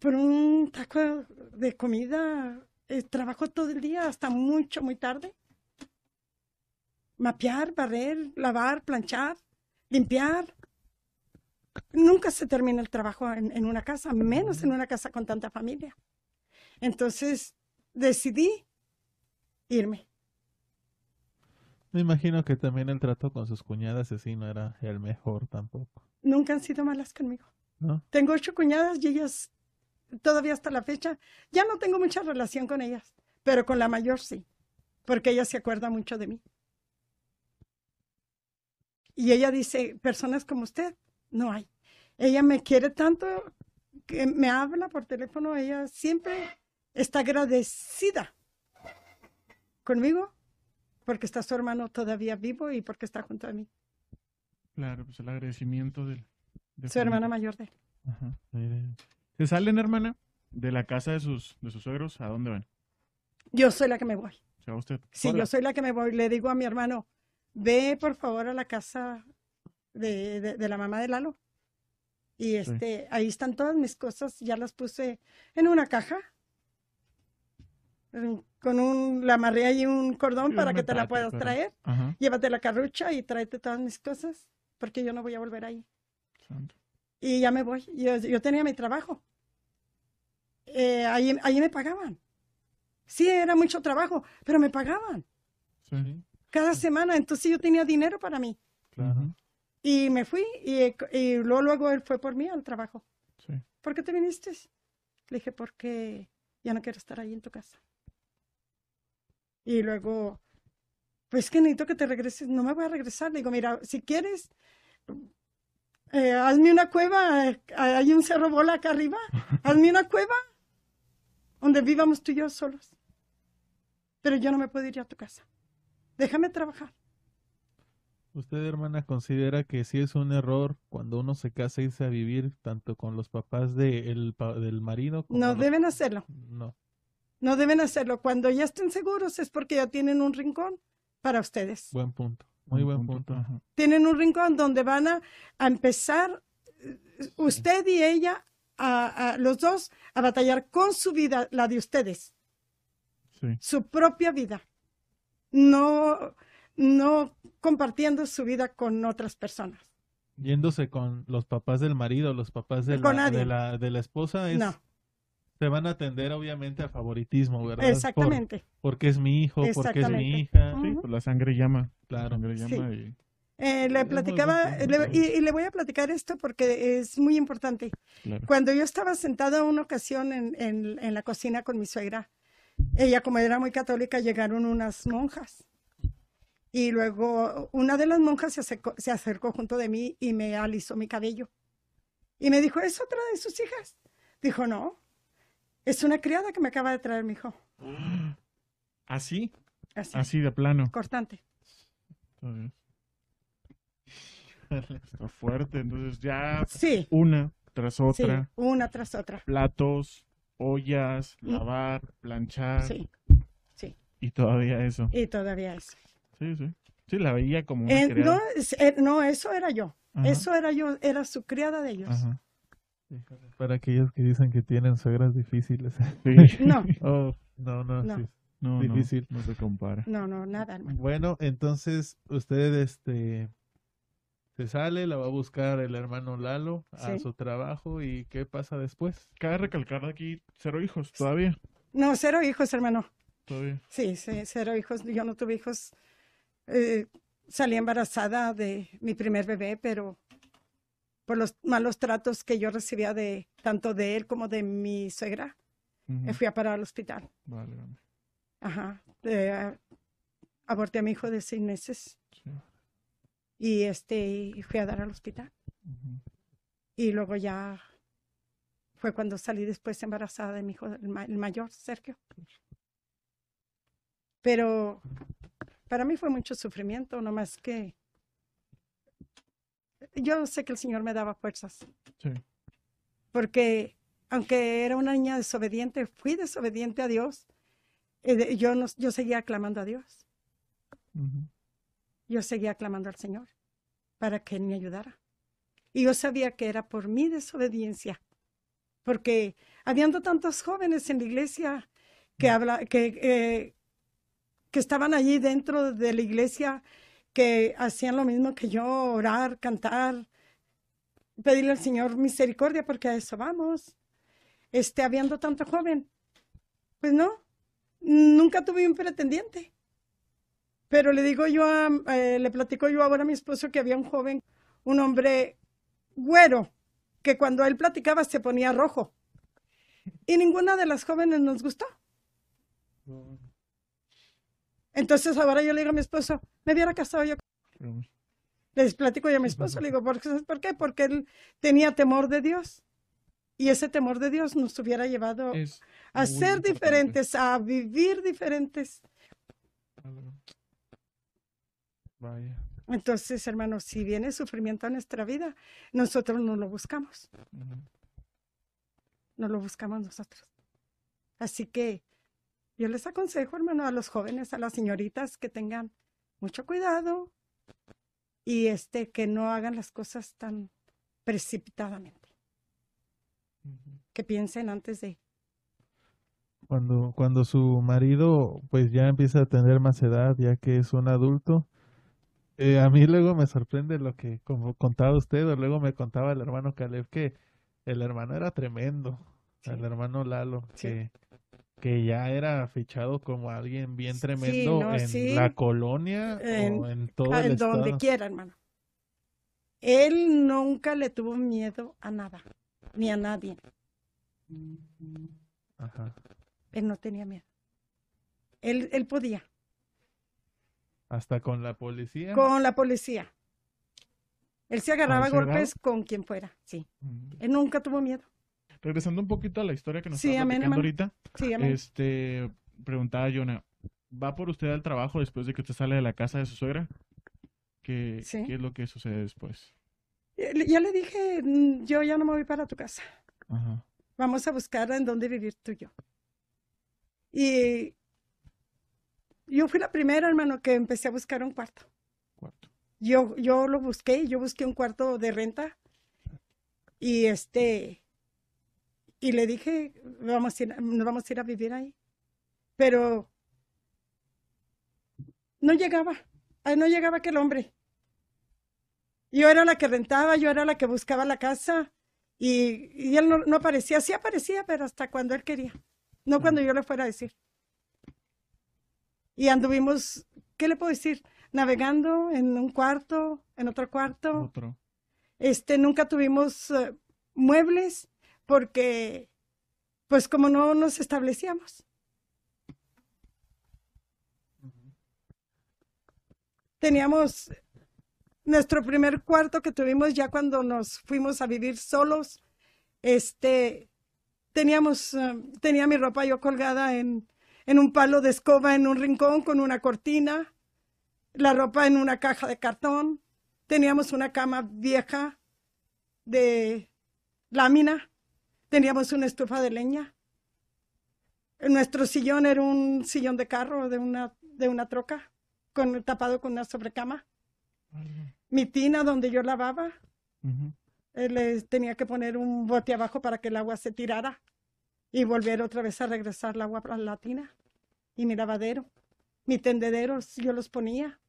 Por un taco de comida, eh, trabajo todo el día hasta mucho, muy tarde. Mapear, barrer, lavar, planchar, limpiar. Nunca se termina el trabajo en, en una casa, menos en una casa con tanta familia. Entonces decidí irme. Me imagino que también el trato con sus cuñadas así no era el mejor tampoco, Nunca han sido malas conmigo. ¿no? Tengo ocho cuñadas y ellas, todavía hasta la fecha, ya no tengo mucha relación con ellas, pero con la mayor sí, porque ella se acuerda mucho de mí. Y ella dice, personas como usted, no hay. Ella me quiere tanto que me habla por teléfono, ella siempre está agradecida conmigo porque está su hermano todavía vivo y porque está junto a mí, Claro, pues el agradecimiento del. de su hermana mayor de él. Ajá. ¿Se salen, hermana, de la casa de sus, de sus suegros? ¿A dónde van? yo soy la que me voy. Se va usted. Sí, yo soy la que me voy. Le digo a mi hermano, ve por favor a la casa de, de- de la mamá de Lalo. Y este, ahí están todas mis cosas, ya las puse en una caja. Con un, la amarré ahí un cordón para un que te la puedas traer. Ajá. Llévate la carrucha y tráete todas mis cosas, porque yo no voy a volver ahí. santo. Y ya me voy. Yo, yo tenía mi trabajo. Eh, ahí, ahí me pagaban. Sí, era mucho trabajo, pero me pagaban Sí. cada semana. Entonces yo tenía dinero para mí. Claro. Y me fui y, y luego, luego él fue por mí al trabajo. Sí. ¿Por qué te viniste? Le dije, porque ya no quiero estar ahí en tu casa. Y luego, pues que necesito que te regreses. No me voy a regresar. Le digo, mira, si quieres, eh, hazme una cueva. eh, Hay un cerro bola acá arriba. Hazme una cueva donde vivamos tú y yo solos. Pero yo no me puedo ir a tu casa. Déjame trabajar. ¿Usted, hermana, considera que sí es un error cuando uno se casa irse a vivir tanto con los papás de el del marido como No los- deben hacerlo. No. No deben hacerlo. Cuando ya estén seguros es porque ya tienen un rincón para ustedes. Buen punto. Muy buen punto. Ajá. Tienen un rincón donde van a, a empezar eh, usted y ella, a, a- los dos, a batallar con su vida, la de ustedes, Sí. su propia vida. No, no compartiendo su vida con otras personas. Yéndose con los papás del marido, los papás de Con la, nadie. de la, de la esposa, es, No, se van a atender obviamente a favoritismo, ¿verdad? Por- exactamente. porque es mi hijo, porque es mi hija. Sí, pues la sangre llama. Claro. La sangre Sí. llama y... Eh, le platicaba, le- y, y le voy a platicar esto porque es muy importante. Claro. Cuando yo estaba sentada una ocasión en, en- en la cocina con mi suegra, ella como era muy católica, llegaron unas monjas. Y luego una de las monjas se acercó, se acercó junto de mí y me alisó mi cabello. Y me dijo, ¿es otra de sus hijas? Dijo, no, es una criada que me acaba de traer mi hijo. ¿Así? Así, Así de plano. cortante. Está fuerte. Entonces ya Sí, una tras sí, otra. una tras otra. Platos, ollas, Mm. lavar, planchar. Sí, sí, Y todavía eso. y todavía eso. Sí, sí. Sí, la veía como una Eh, criada. no, eh, no, eso era yo. Ajá, Eso era yo, era su criada de ellos. ajá. Para aquellos que dicen que tienen suegras difíciles. Sí. No, Oh, no, no, No. sí. No, Difícil. no, no se compara. no, no, nada, hermano. Bueno, entonces usted este se sale, la va a buscar el hermano Lalo a Sí. su trabajo y ¿qué pasa después? Cabe recalcar aquí cero hijos todavía. No, cero hijos, hermano. Todavía. Sí, sí, cero hijos. Yo no tuve hijos. Eh, salí embarazada de mi primer bebé, pero por los malos tratos que yo recibía de tanto de él como de mi suegra, me fui a parar al hospital. Vale, vale. Ajá. Eh, aborté a mi hijo de seis meses Sí. y este fui a dar al hospital. Y luego ya fue cuando salí después embarazada de mi hijo, el, ma- el mayor, Sergio. Pero para mí fue mucho sufrimiento, no más que yo sé que el Señor me daba fuerzas, Sí. porque aunque era una niña desobediente, fui desobediente a Dios, eh, yo, no- yo seguía clamando a Dios, yo seguía clamando al Señor para que Él me ayudara. Y yo sabía que era por mi desobediencia, porque habiendo tantos jóvenes en la iglesia que, habla, que, eh, que estaban allí dentro de la iglesia, que hacían lo mismo que yo, orar, cantar, pedirle al Señor misericordia, porque a eso vamos. Este, habiendo tanto joven, pues no, nunca tuve un pretendiente. Pero le digo yo, a, eh, le platico yo ahora a mi esposo que había un joven, un hombre güero, que cuando él platicaba se ponía rojo. Y ninguna de las jóvenes nos gustó. Entonces ahora yo le digo a mi esposo, me hubiera casado yo. Les platico yo a mi esposo, le digo, ¿por qué? ¿por qué? Porque él tenía temor de Dios. Y ese temor de Dios nos hubiera llevado Es a ser importante. diferentes, a vivir diferentes. Vaya. Entonces, hermanos, si viene sufrimiento a nuestra vida, nosotros no lo buscamos, no lo buscamos nosotros. Así que yo les aconsejo, hermano, a los jóvenes, a las señoritas que tengan mucho cuidado y este que no hagan las cosas tan precipitadamente, que piensen antes de Cuando, cuando su marido pues ya empieza a tener más edad, ya que es un adulto, eh, a mí luego me sorprende lo que como contaba usted, o luego me contaba el hermano Caleb que el hermano era tremendo, Sí. el hermano Lalo, Sí. que, que ya era fichado como alguien bien tremendo no, en sí. la colonia En- o en todo el en donde quiera, hermano. Él nunca le tuvo miedo a nada, ni a nadie. Ajá. Él no tenía miedo. Él, él podía, Hasta con la policía. con la policía. Él se agarraba a golpes con quien fuera, sí. Ujú. Él nunca tuvo miedo. Regresando un poquito a la historia que nos Sí, amén, platicando ahorita, Sí, este, preguntaba Jonah, ¿va por usted al trabajo después de que usted sale de la casa de su suegra? ¿Qué, Sí. qué es lo que sucede después? Eh, le- Ya le dije, "Mm, yo ya no me voy para tu casa. Ajá. Vamos a buscar en dónde vivir tú y yo. Y yo fui la primera, hermano, que empecé a buscar un cuarto. Cuarto. Yo, yo lo busqué, yo busqué un cuarto de renta y este, y le dije, vamos a ir, nos vamos a ir a vivir ahí. Pero no llegaba, ahí no llegaba aquel hombre. Yo era la que rentaba, yo era la que buscaba la casa y, y él no, no aparecía, sí aparecía, pero hasta cuando él quería, no cuando yo le fuera a decir. Y anduvimos, ¿qué le puedo decir? Navegando en un cuarto, en otro cuarto. Otro. Este, nunca tuvimos eh, muebles porque, pues como no nos establecíamos. Teníamos nuestro primer cuarto que tuvimos ya cuando nos fuimos a vivir solos. Este, teníamos, eh, tenía mi ropa yo colgada en, en un palo de escoba en un rincón con una cortina, la ropa en una caja de cartón. Teníamos una cama vieja de lámina, teníamos una estufa de leña. Nuestro sillón era un sillón de carro de una, de una troca, con, tapado con una sobrecama. Mi tina donde yo lavaba, eh, le tenía que poner un bote abajo para que el agua se tirara y volver otra vez a regresar el agua a la tina. Y mi lavadero, mi tendedero, yo los ponía.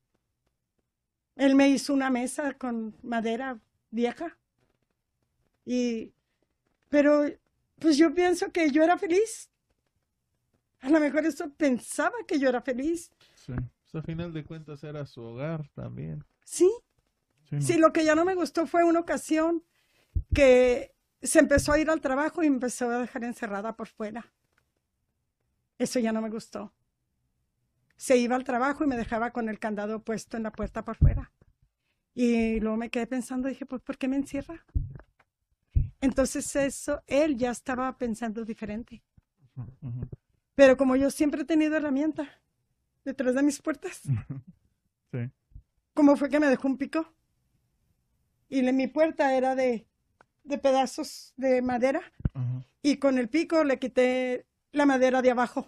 Él me hizo una mesa con madera vieja. Y, pero, pues yo pienso que yo era feliz. A lo mejor eso pensaba que yo era feliz. Sí. Pues, a final de cuentas era su hogar también. Sí, Sí. Sí, lo que ya no me gustó fue una ocasión que se empezó a ir al trabajo y me empezó a dejar encerrada por fuera. Eso ya no me gustó. Se iba al trabajo y me dejaba con el candado puesto en la puerta por fuera. Y luego me quedé pensando, dije, pues, ¿por qué me encierra? Entonces eso, él ya estaba pensando diferente. Pero como yo siempre he tenido herramienta detrás de mis puertas, Sí. ¿cómo fue que me dejó un pico? Y le- mi puerta era de, de pedazos de madera y con el pico le quité la madera de abajo.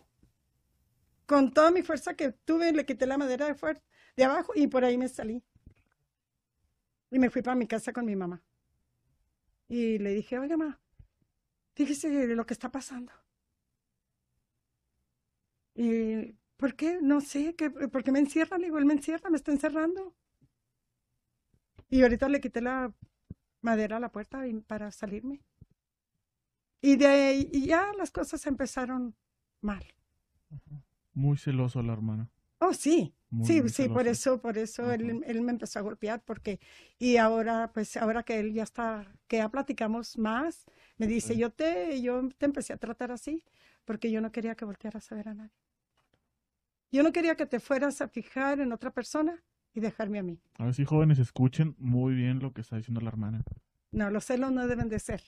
Con toda mi fuerza que tuve, le quité la madera de, de abajo y por ahí me salí. Y me fui para mi casa con mi mamá. Y le dije, oiga, mamá, fíjese lo que está pasando. Y, ¿por qué? No sé, ¿qué, ¿por qué me encierra? Le digo, él me encierra, me está encerrando. Y ahorita le quité la madera a la puerta para salirme. Y de ahí y ya las cosas empezaron mal. Muy celoso la hermana. Oh, sí, Muy, sí, sí, por eso, por eso él, él me empezó a golpear porque, y ahora, pues ahora que él ya está, que ya platicamos más, me dice, yo te, yo te empecé a tratar así porque yo no quería que voltearas a ver a nadie. Yo no quería que te fueras a fijar en otra persona y dejarme a mí. A ver si jóvenes escuchen muy bien lo que está diciendo la hermana. No, los celos no deben de ser.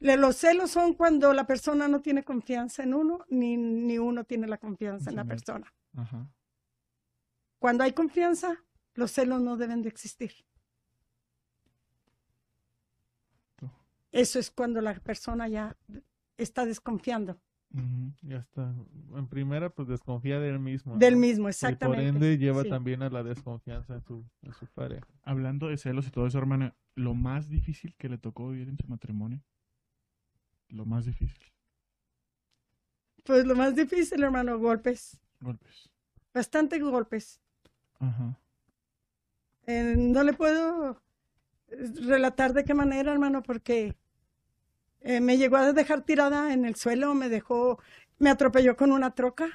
Le- Los celos son cuando la persona no tiene confianza en uno, ni, ni uno tiene la confianza en la persona. Ajá. Cuando hay confianza, los celos no deben de existir. Eso es cuando la persona ya está desconfiando. Ya está. En primera, pues desconfía de él mismo. Del ¿no? mismo, Y exactamente. por ende lleva Sí. también a la desconfianza en su, en su pareja. Hablando de celos y todo eso, hermana, lo más difícil que le tocó vivir en su matrimonio. Lo más difícil. Pues lo más difícil, hermano, golpes. Golpes. Bastantes golpes. Ajá. Eh, no le puedo eh, relatar de qué manera, hermano, porque eh, me llegó a dejar tirada en el suelo, me dejó, me atropelló con una troca,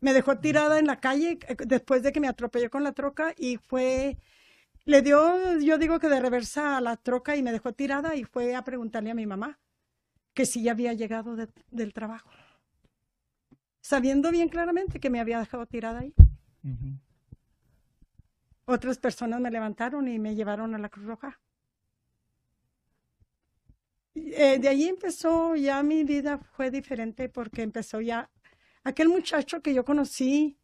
me dejó tirada en la calle después de que me atropelló con la troca y fue, le dio, yo digo que de reversa a la troca y me dejó tirada y fue a preguntarle a mi mamá que si ya había llegado de- del trabajo, sabiendo bien claramente que me había dejado tirada ahí. Otras personas me levantaron y me llevaron a la Cruz Roja. Eh, de ahí empezó ya mi vida fue diferente porque empezó ya aquel muchacho que yo conocí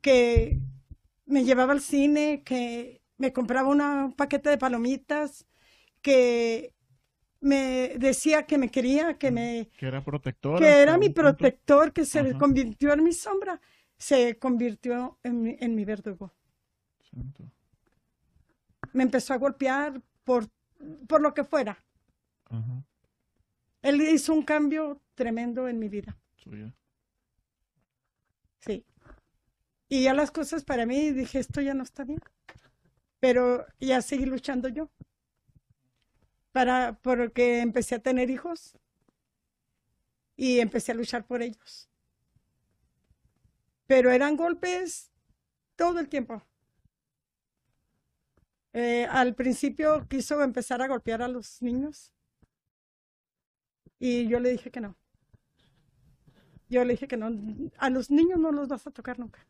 que me llevaba al cine, que me compraba una- un paquete de palomitas, que me decía que me quería, que me Que era protector. que era mi punto. protector, que se Ajá. convirtió en mi sombra, se convirtió en mi, en mi verdugo. Santo. me empezó a golpear por, por lo que fuera. Ajá. Él hizo un cambio tremendo en mi vida, Suya. sí. Y ya las cosas para mí, dije, esto ya no está bien. Pero ya seguí luchando yo. Para, porque empecé a tener hijos y empecé a luchar por ellos. Pero eran golpes todo el tiempo. Eh, al principio quiso empezar a golpear a los niños y yo le dije que no. Yo le dije que no, a los niños no los vas a tocar nunca.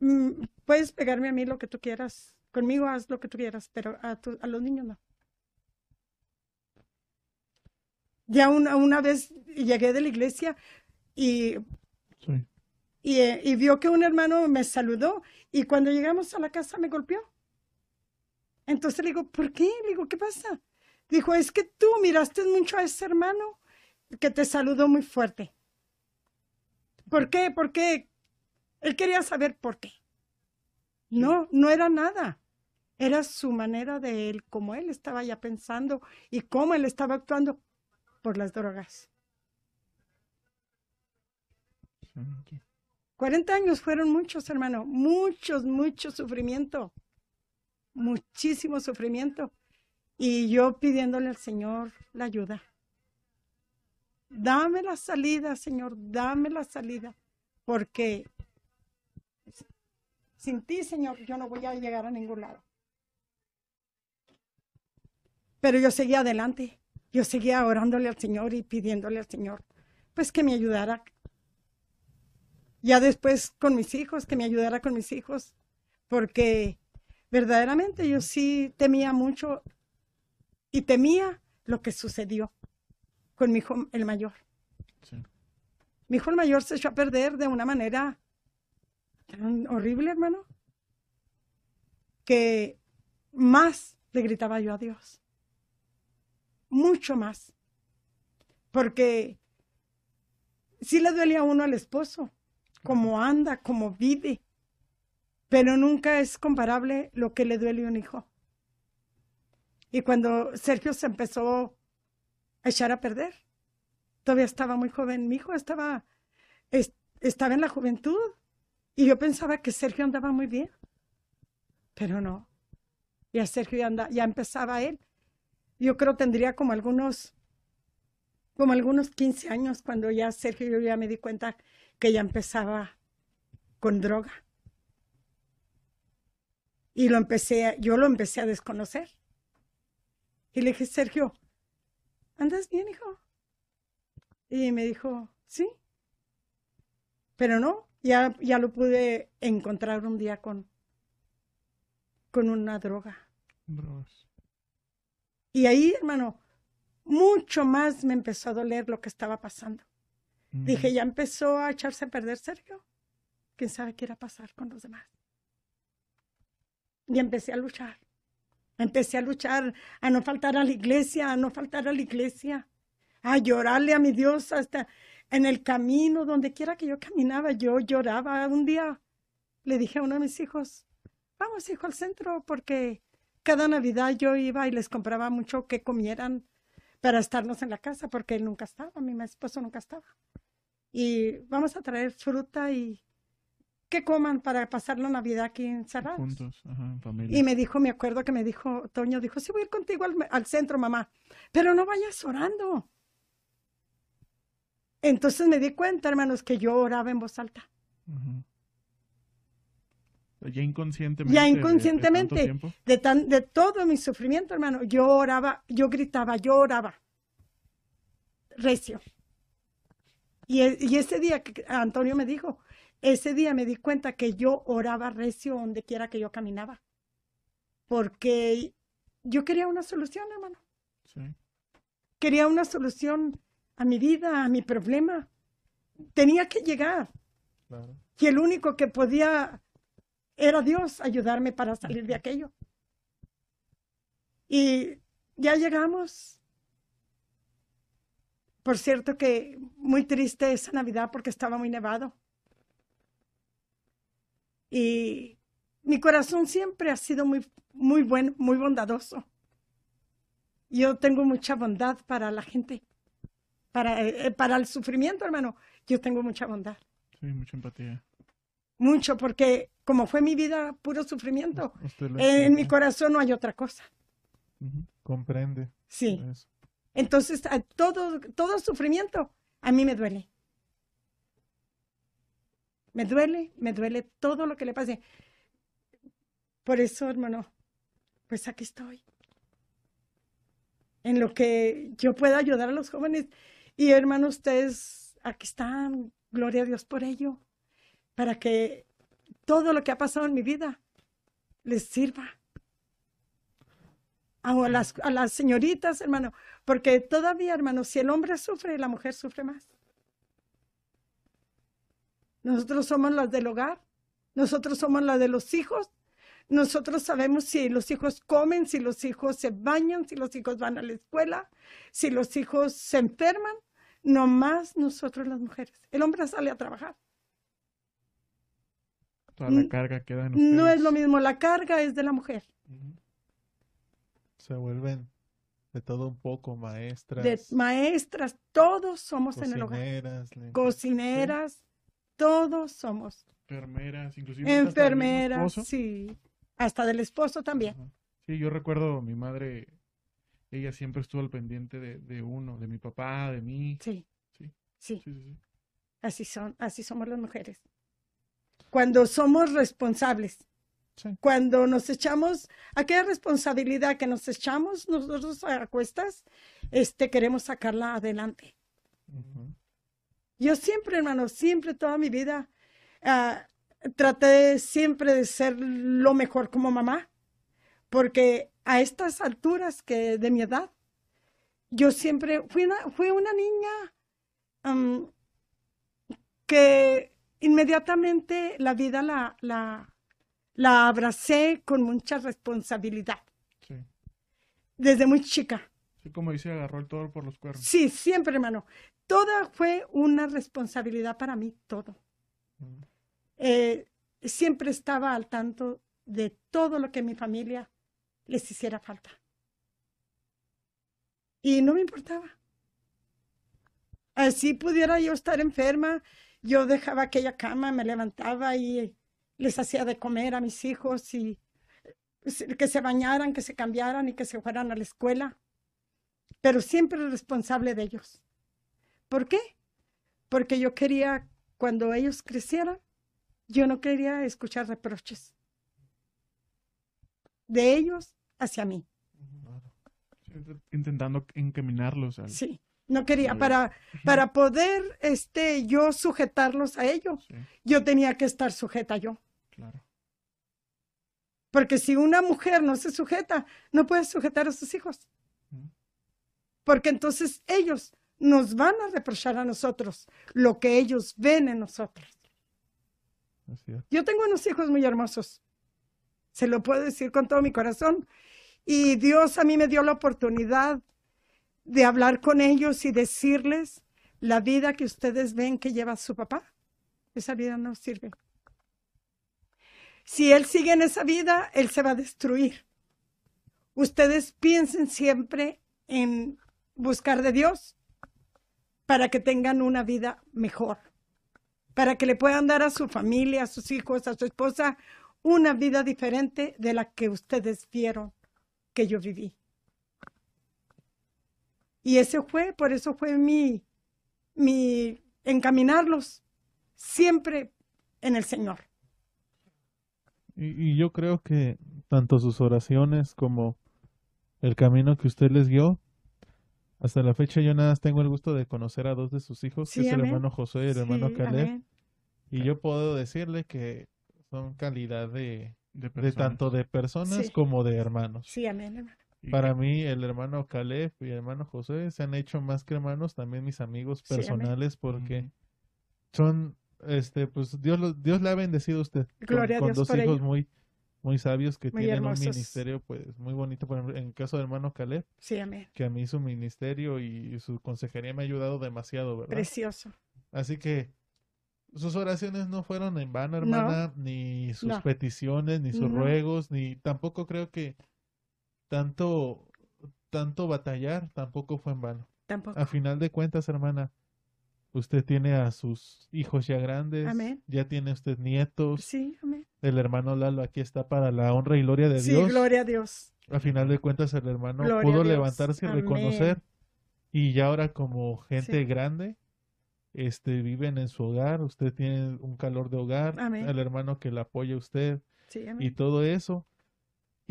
Mm, puedes pegarme a mí lo que tú quieras, conmigo haz lo que tú quieras, pero a, tu- a los niños no. Ya una, una vez llegué de la iglesia y Sí. y, eh, y vio que un hermano me saludó y cuando llegamos a la casa me golpeó. Entonces le digo, ¿por qué? Le digo, ¿qué pasa? Dijo, es que tú miraste mucho a ese hermano que te saludó muy fuerte. ¿Por qué? Porque él quería saber por qué. No, no era nada. Era su manera de él, como él estaba ya pensando y cómo él estaba actuando por las drogas. Santo. 40 años fueron muchos, hermano, muchos, mucho sufrimiento, muchísimo sufrimiento. Y yo pidiéndole al Señor la ayuda. Dame la salida, Señor, dame la salida, porque sin ti, Señor, yo no voy a llegar a ningún lado. Pero yo seguía adelante, yo seguía orándole al Señor y pidiéndole al Señor, pues que me ayudara, ya después con mis hijos, que me ayudara con mis hijos, porque verdaderamente yo sí temía mucho y temía lo que sucedió con mi hijo el mayor. Sí. Mi hijo el mayor se echó a perder de una manera tan horrible, hermano, que más le gritaba yo a Dios. Mucho más. Porque sí le duele a uno al esposo, cómo anda, cómo vive, pero nunca es comparable lo que le duele a un hijo. Y cuando Sergio se empezó a echar a perder, todavía estaba muy joven, mi hijo estaba, es- estaba en la juventud y yo pensaba que Sergio andaba muy bien, pero no. Ya Sergio ya, anda- ya empezaba él. Yo creo tendría como algunos, como algunos 15 años cuando ya Sergio yo ya me di cuenta que ya empezaba con droga. Y lo empecé, a- yo lo empecé a desconocer. Y le dije, Sergio, ¿andas bien, hijo? Y me dijo, sí. Pero no, ya, ya lo pude encontrar un día con, con una droga. Drogas. Y ahí, hermano, mucho más me empezó a doler lo que estaba pasando. Ujú. Dije, ya empezó a echarse a perder Sergio. ¿Quién sabe qué irá a pasar con los demás? Y empecé a luchar. Empecé a luchar, a no faltar a la iglesia, a no faltar a la iglesia. a llorarle a mi Dios hasta en el camino, donde quiera que yo caminaba, yo lloraba. Un día le dije a uno de mis hijos, vamos hijo al centro, porque cada Navidad yo iba y les compraba mucho que comieran para estarnos en la casa, porque él nunca estaba, mi esposo nunca estaba. Y vamos a traer fruta y que coman para pasar la Navidad aquí encerrados. Juntos, ajá, en familia. Y me dijo, me acuerdo que me dijo, Toño dijo, sí voy a ir contigo al, al centro, mamá, pero no vayas orando. Entonces me di cuenta, hermanos, que yo oraba en voz alta. Ya inconscientemente. Ya de- de tanto inconscientemente, de, tan, de todo mi sufrimiento, hermano, yo oraba, yo gritaba, yo oraba. Recio. Y, y ese día que Antonio me dijo, ese día me di cuenta que yo oraba recio donde quiera que yo caminaba. Porque yo quería una solución, hermano. Sí. Quería una solución a mi vida, a mi problema. Tenía que llegar. Claro. Y el único que podía era Dios ayudarme para salir de aquello. Y ya llegamos. Por cierto que muy triste esa Navidad porque estaba muy nevado. Y mi corazón siempre ha sido muy, muy buen, muy bondadoso. Yo tengo mucha bondad para la gente, para, eh, para el sufrimiento, hermano. Yo tengo mucha bondad. Sí, mucha empatía. Mucho, porque como fue mi vida puro sufrimiento, en mi corazón no hay otra cosa. Comprende. Sí. eso. Entonces, todo, todo sufrimiento a mí me duele. Me duele, me duele todo lo que le pase. Por eso, hermano, pues aquí estoy. En lo que yo pueda ayudar a los jóvenes. Y hermano, ustedes aquí están. Gloria a Dios por ello. Para que todo lo que ha pasado en mi vida les sirva. A las, a las señoritas, hermano, porque todavía, hermano, si el hombre sufre, la mujer sufre más. Nosotros somos las del hogar, nosotros somos las de los hijos, nosotros sabemos si los hijos comen, si los hijos se bañan, si los hijos van a la escuela, si los hijos se enferman, no más nosotros las mujeres. El hombre sale a trabajar. Toda la carga queda en No es ustedes. lo mismo, la carga es de la mujer. Se vuelven de todo un poco maestras, De maestras, todos somos en el hogar. cocineras, Cocineras, todos somos. Enfermeras, inclusive. hasta Enfermeras, esposo. sí. Hasta del esposo también. Ajá. Sí, yo recuerdo mi madre, ella siempre estuvo al pendiente de, de uno, de mi papá, de mí. Sí. Sí. Sí, Sí, sí, sí. así son, así somos las mujeres. Cuando somos responsables, Sí. cuando nos echamos, aquella responsabilidad que nos echamos nosotros a cuestas, este, queremos sacarla adelante. Yo siempre, hermano, siempre toda mi vida ah, traté siempre de ser lo mejor como mamá, porque a estas alturas que de mi edad, yo siempre fui una, fui una niña que inmediatamente la vida la, la, la abracé con mucha responsabilidad, Sí. desde muy chica. Sí, como dice, agarró el toro por los cuernos. Sí, siempre, hermano. Toda fue una responsabilidad para mí, todo. Ujú. Eh, siempre estaba al tanto de todo lo que mi familia les hiciera falta. Y no me importaba. Así pudiera yo estar enferma, yo dejaba aquella cama, me levantaba y les hacía de comer a mis hijos y que se bañaran, que se cambiaran y que se fueran a la escuela. Pero siempre responsable de ellos. ¿Por qué? Porque yo quería, cuando ellos crecieran, yo no quería escuchar reproches de ellos hacia mí. Intentando encaminarlos al... Sí, no quería. Para, para poder este, yo sujetarlos a ellos, Sí, yo tenía que estar sujeta yo. claro. Porque si una mujer no se sujeta, no puede sujetar a sus hijos. Porque entonces ellos nos van a reprochar a nosotros lo que ellos ven en nosotros. Yo tengo unos hijos muy hermosos. Se lo puedo decir con todo mi corazón. Y Dios a mí me dio la oportunidad de hablar con ellos y decirles la vida que ustedes ven que lleva su papá. Esa vida no sirve. Si él sigue en esa vida, él se va a destruir. Ustedes piensen siempre en buscar de Dios para que tengan una vida mejor, para que le puedan dar a su familia, a sus hijos, a su esposa, una vida diferente de la que ustedes vieron que yo viví. Y ese fue, por eso fue mi, mi encaminarlos siempre en el Señor. Y, y yo creo que tanto sus oraciones como el camino que usted les guió, hasta la fecha yo nada más tengo el gusto de conocer a dos de sus hijos, Sí, que es el amén. hermano José y el hermano Caleb, amén. y yo puedo decirle que son calidad de, De, tanto de personas Sí. como de hermanos. Sí, amén, hermano. Para mí, el hermano Caleb y el hermano José se han hecho más que hermanos, también mis amigos Sí, personales, porque son, este, pues Dios, lo- Dios le ha bendecido a usted con, Gloria a con Dios dos por hijos ello. muy, muy sabios que Muy tienen un ministerio, pues, muy bonito. Por ejemplo, en el caso del hermano Caleb, Sí, amén. que a mí su ministerio y su consejería me ha ayudado demasiado, ¿verdad? Precioso. Así que sus oraciones no fueron en vano, No. hermana, ni sus No. peticiones, ni sus No. ruegos, ni tampoco creo que tanto, tanto batallar tampoco fue en vano. Tampoco. A final de cuentas, hermana, usted tiene a sus hijos ya grandes, Amén. ya tiene usted nietos, Sí, amén. el hermano Lalo aquí está para la honra y gloria de Sí, Dios. gloria a Dios. A final de cuentas, el hermano Gloria pudo levantarse y Amén. reconocer. Y ya ahora como gente Sí. grande, este, viven en su hogar, usted tiene un calor de hogar, Amén. el hermano que le apoya a usted Sí, y todo eso.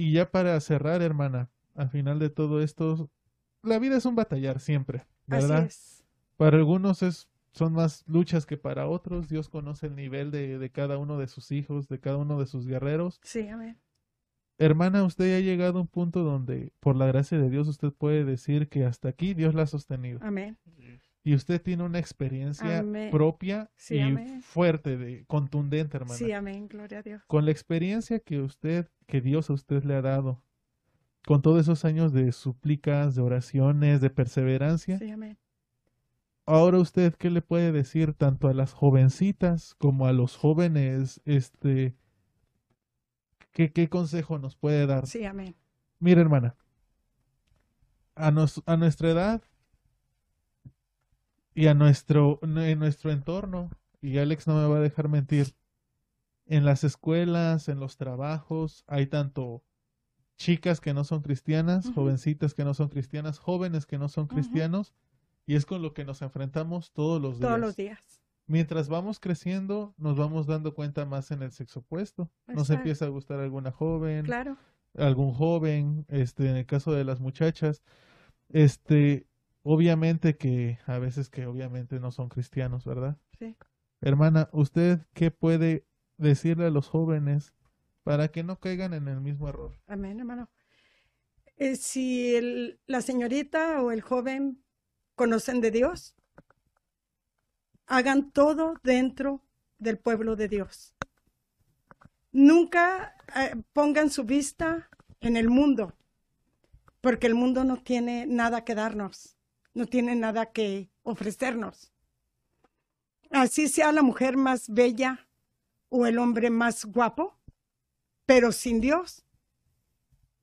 Y ya para cerrar, hermana, al final de todo esto, la vida es un batallar siempre, Así ¿verdad? es. Para algunos es, son más luchas que para otros. Dios conoce el nivel de, de cada uno de sus hijos, de cada uno de sus guerreros. Sí, amén. Hermana, usted ya ha llegado a un punto donde, por la gracia de Dios, usted puede decir que hasta aquí Dios la ha sostenido. Amén. Y usted tiene una experiencia Amén. propia Sí, y amén. fuerte, de, contundente, hermana. Sí, amén. Gloria a Dios. Con la experiencia que usted, que Dios a usted le ha dado, con todos esos años de súplicas, de oraciones, de perseverancia, Sí, amén. ahora usted, ¿qué le puede decir tanto a las jovencitas como a los jóvenes? Este, ¿qué, qué consejo nos puede dar? Sí, amén. Mira, hermana, a, nos- a nuestra edad y a nuestro, en nuestro entorno, y Alex no me va a dejar mentir, en las escuelas, en los trabajos, hay tanto chicas que no son cristianas, jovencitas que no son cristianas, jóvenes que no son cristianos, y es con lo que nos enfrentamos todos los días. Todos los días. Mientras vamos creciendo, nos vamos dando cuenta más en el sexo opuesto. Nos empieza a gustar alguna joven, Claro. algún joven, este, en el caso de las muchachas, este, obviamente que a veces que obviamente no son cristianos, ¿verdad? Sí. Hermana, ¿usted qué puede decirle a los jóvenes para que no caigan en el mismo error? Amén, hermano. Eh, si el- la señorita o el joven conocen de Dios, hagan todo dentro del pueblo de Dios. Nunca eh, pongan su vista en el mundo, porque el mundo no tiene nada que darnos, no tiene nada que ofrecernos. Así sea la mujer más bella o el hombre más guapo, pero sin Dios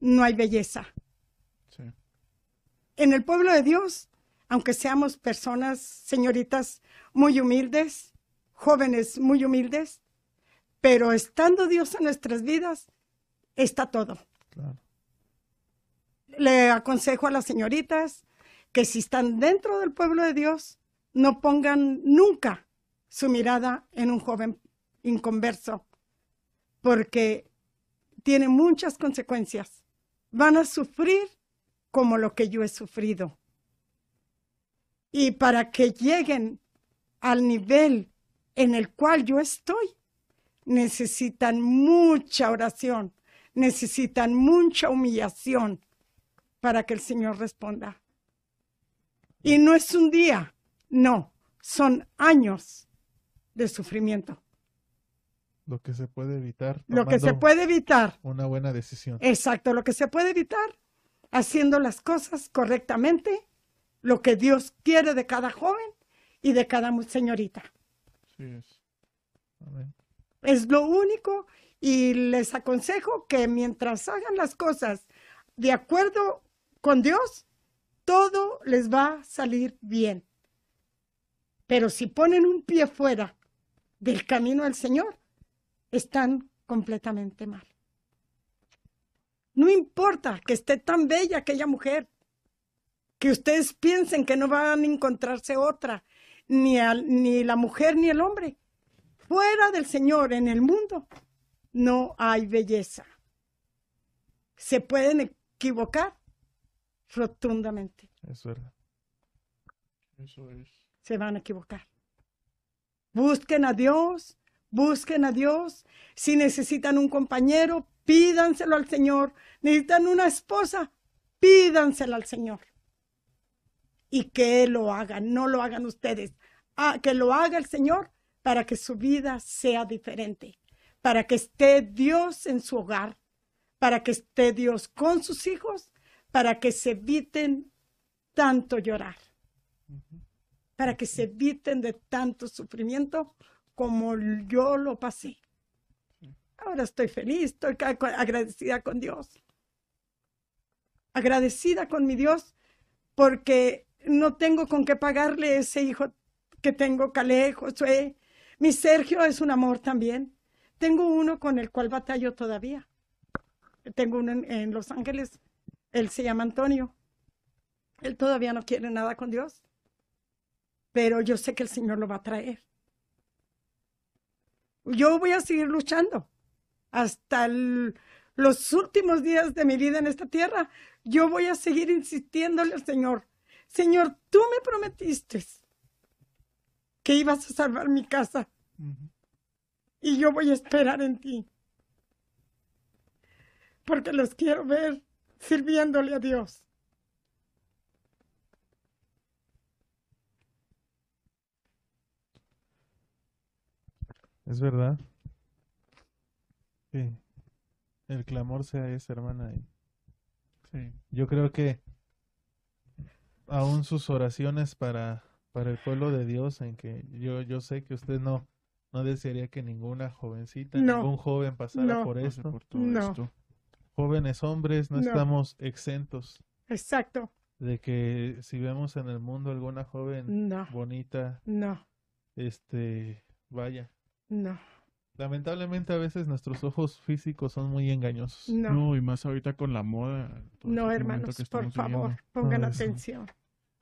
no hay belleza. Sí. En el pueblo de Dios, aunque seamos personas, señoritas muy humildes, jóvenes muy humildes, pero estando Dios en nuestras vidas, está todo. Claro. Le aconsejo a las señoritas que si están dentro del pueblo de Dios, no pongan nunca su mirada en un joven inconverso, porque tiene muchas consecuencias. Van a sufrir como lo que yo he sufrido. Y para que lleguen al nivel en el cual yo estoy, necesitan mucha oración, necesitan mucha humillación para que el Señor responda. Y no es un día, no, son años de sufrimiento. Lo que se puede evitar. Lo que se puede evitar, Una buena decisión. exacto, lo que se puede evitar haciendo las cosas correctamente lo que Dios quiere de cada joven y de cada señorita. Sí es. Amén. Es lo único y les aconsejo que mientras hagan las cosas de acuerdo con Dios, todo les va a salir bien. Pero si ponen un pie fuera del camino del Señor, están completamente mal. No importa que esté tan bella aquella mujer, que ustedes piensen que no van a encontrarse otra, ni, ni la mujer ni el hombre. Fuera del Señor en el mundo no hay belleza. Se pueden equivocar rotundamente. Es verdad. Eso es. se van a equivocar. Busquen a Dios, busquen a Dios. Si necesitan un compañero, pídanselo al Señor. Necesitan una esposa, pídansela al Señor. Y que Él lo haga, no lo hagan ustedes. Ah, que lo haga el Señor para que su vida sea diferente, para que esté Dios en su hogar, para que esté Dios con sus hijos, para que se eviten tanto llorar para que se eviten de tanto sufrimiento como yo lo pasé. Ahora estoy feliz, estoy agradecida con Dios. Agradecida con mi Dios porque no tengo con qué pagarle ese hijo que tengo, Calé, Josué. Mi Sergio es un amor también. Tengo uno con el cual batallo todavía. Tengo uno en, en Los Ángeles. Él se llama Antonio. Él todavía no quiere nada con Dios pero yo sé que el Señor lo va a traer. Yo voy a seguir luchando hasta el- los últimos días de mi vida en esta tierra. Yo voy a seguir insistiéndole al Señor. Señor, tú me prometiste que ibas a salvar mi casa y yo voy a esperar en ti. Porque los quiero ver sirviéndole a Dios. Es verdad. Sí. El clamor sea ese, hermana. Sí. Yo creo que aún sus oraciones para, para el pueblo de Dios, en que yo, yo sé que usted no, no desearía que ninguna jovencita, No. ningún joven pasara No. por esto. por todo No. esto. Jóvenes hombres, no, No. estamos exentos Exacto. de que si vemos en el mundo alguna joven No, bonita, no, este, vaya. no, Lamentablemente a veces nuestros ojos físicos son muy engañosos. no. No, y más ahorita con la moda. No, hermanos, que por favor, viviendo. pongan eso. atención.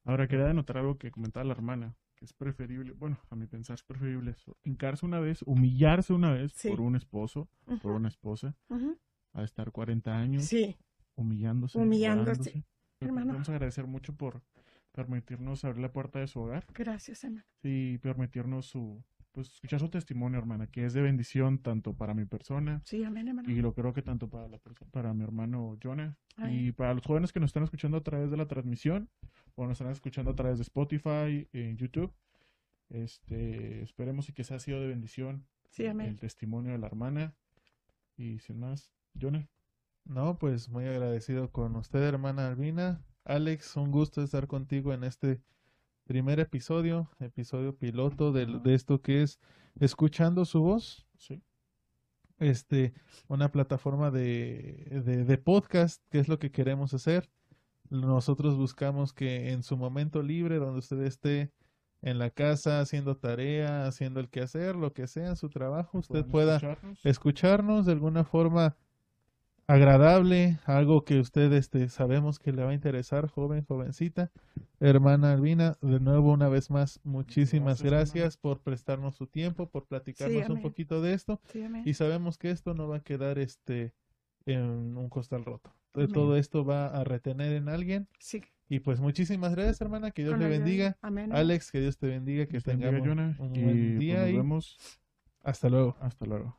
Ahora quería denotar algo que comentaba la hermana, que es preferible, bueno, a mi pensar es preferible eso, hincarse una vez, humillarse una vez Sí. por un esposo, por Ujú, una esposa, ujú. A estar 40 años Sí, humillándose. Humillándose. Hermano. Vamos a agradecer mucho por permitirnos abrir la puerta de su hogar gracias, hermano. y permitirnos su, pues, escuchar su testimonio, hermana, que es de bendición tanto para mi persona Sí, amén, hermano. y lo creo que tanto para la para mi hermano Jonah Ay. y para los jóvenes que nos están escuchando a través de la transmisión o nos están escuchando a través de Spotify, en YouTube. Este, esperemos y que sea sido de bendición Sí, amén. el testimonio de la hermana. Y sin más, Jonah, No, pues muy agradecido con usted, hermana Albina. Alex, un gusto estar contigo en este primer episodio, episodio piloto de, esto que es Escuchando su voz, sí, este, una plataforma de, de, de podcast, que es lo que queremos hacer. Nosotros buscamos que en su momento libre, donde usted esté en la casa haciendo tarea, haciendo el quehacer, lo que sea en su trabajo, usted pueda escucharnos. escucharnos de alguna forma agradable, algo que usted este, sabemos que le va a interesar, joven, jovencita. Hermana Albina, de nuevo una vez más, muchísimas Gracias, gracias, por prestarnos su tiempo, por platicarnos un amén. poquito de esto Sí, amén. y sabemos que esto no va a quedar este en un costal roto. De Amén. todo esto va a retener en alguien Sí. y pues muchísimas gracias, hermana, que Dios con le bendiga. Amén. Alex, que Dios te bendiga, que tengamos un y buen pues día nos y vemos. hasta luego. Hasta luego.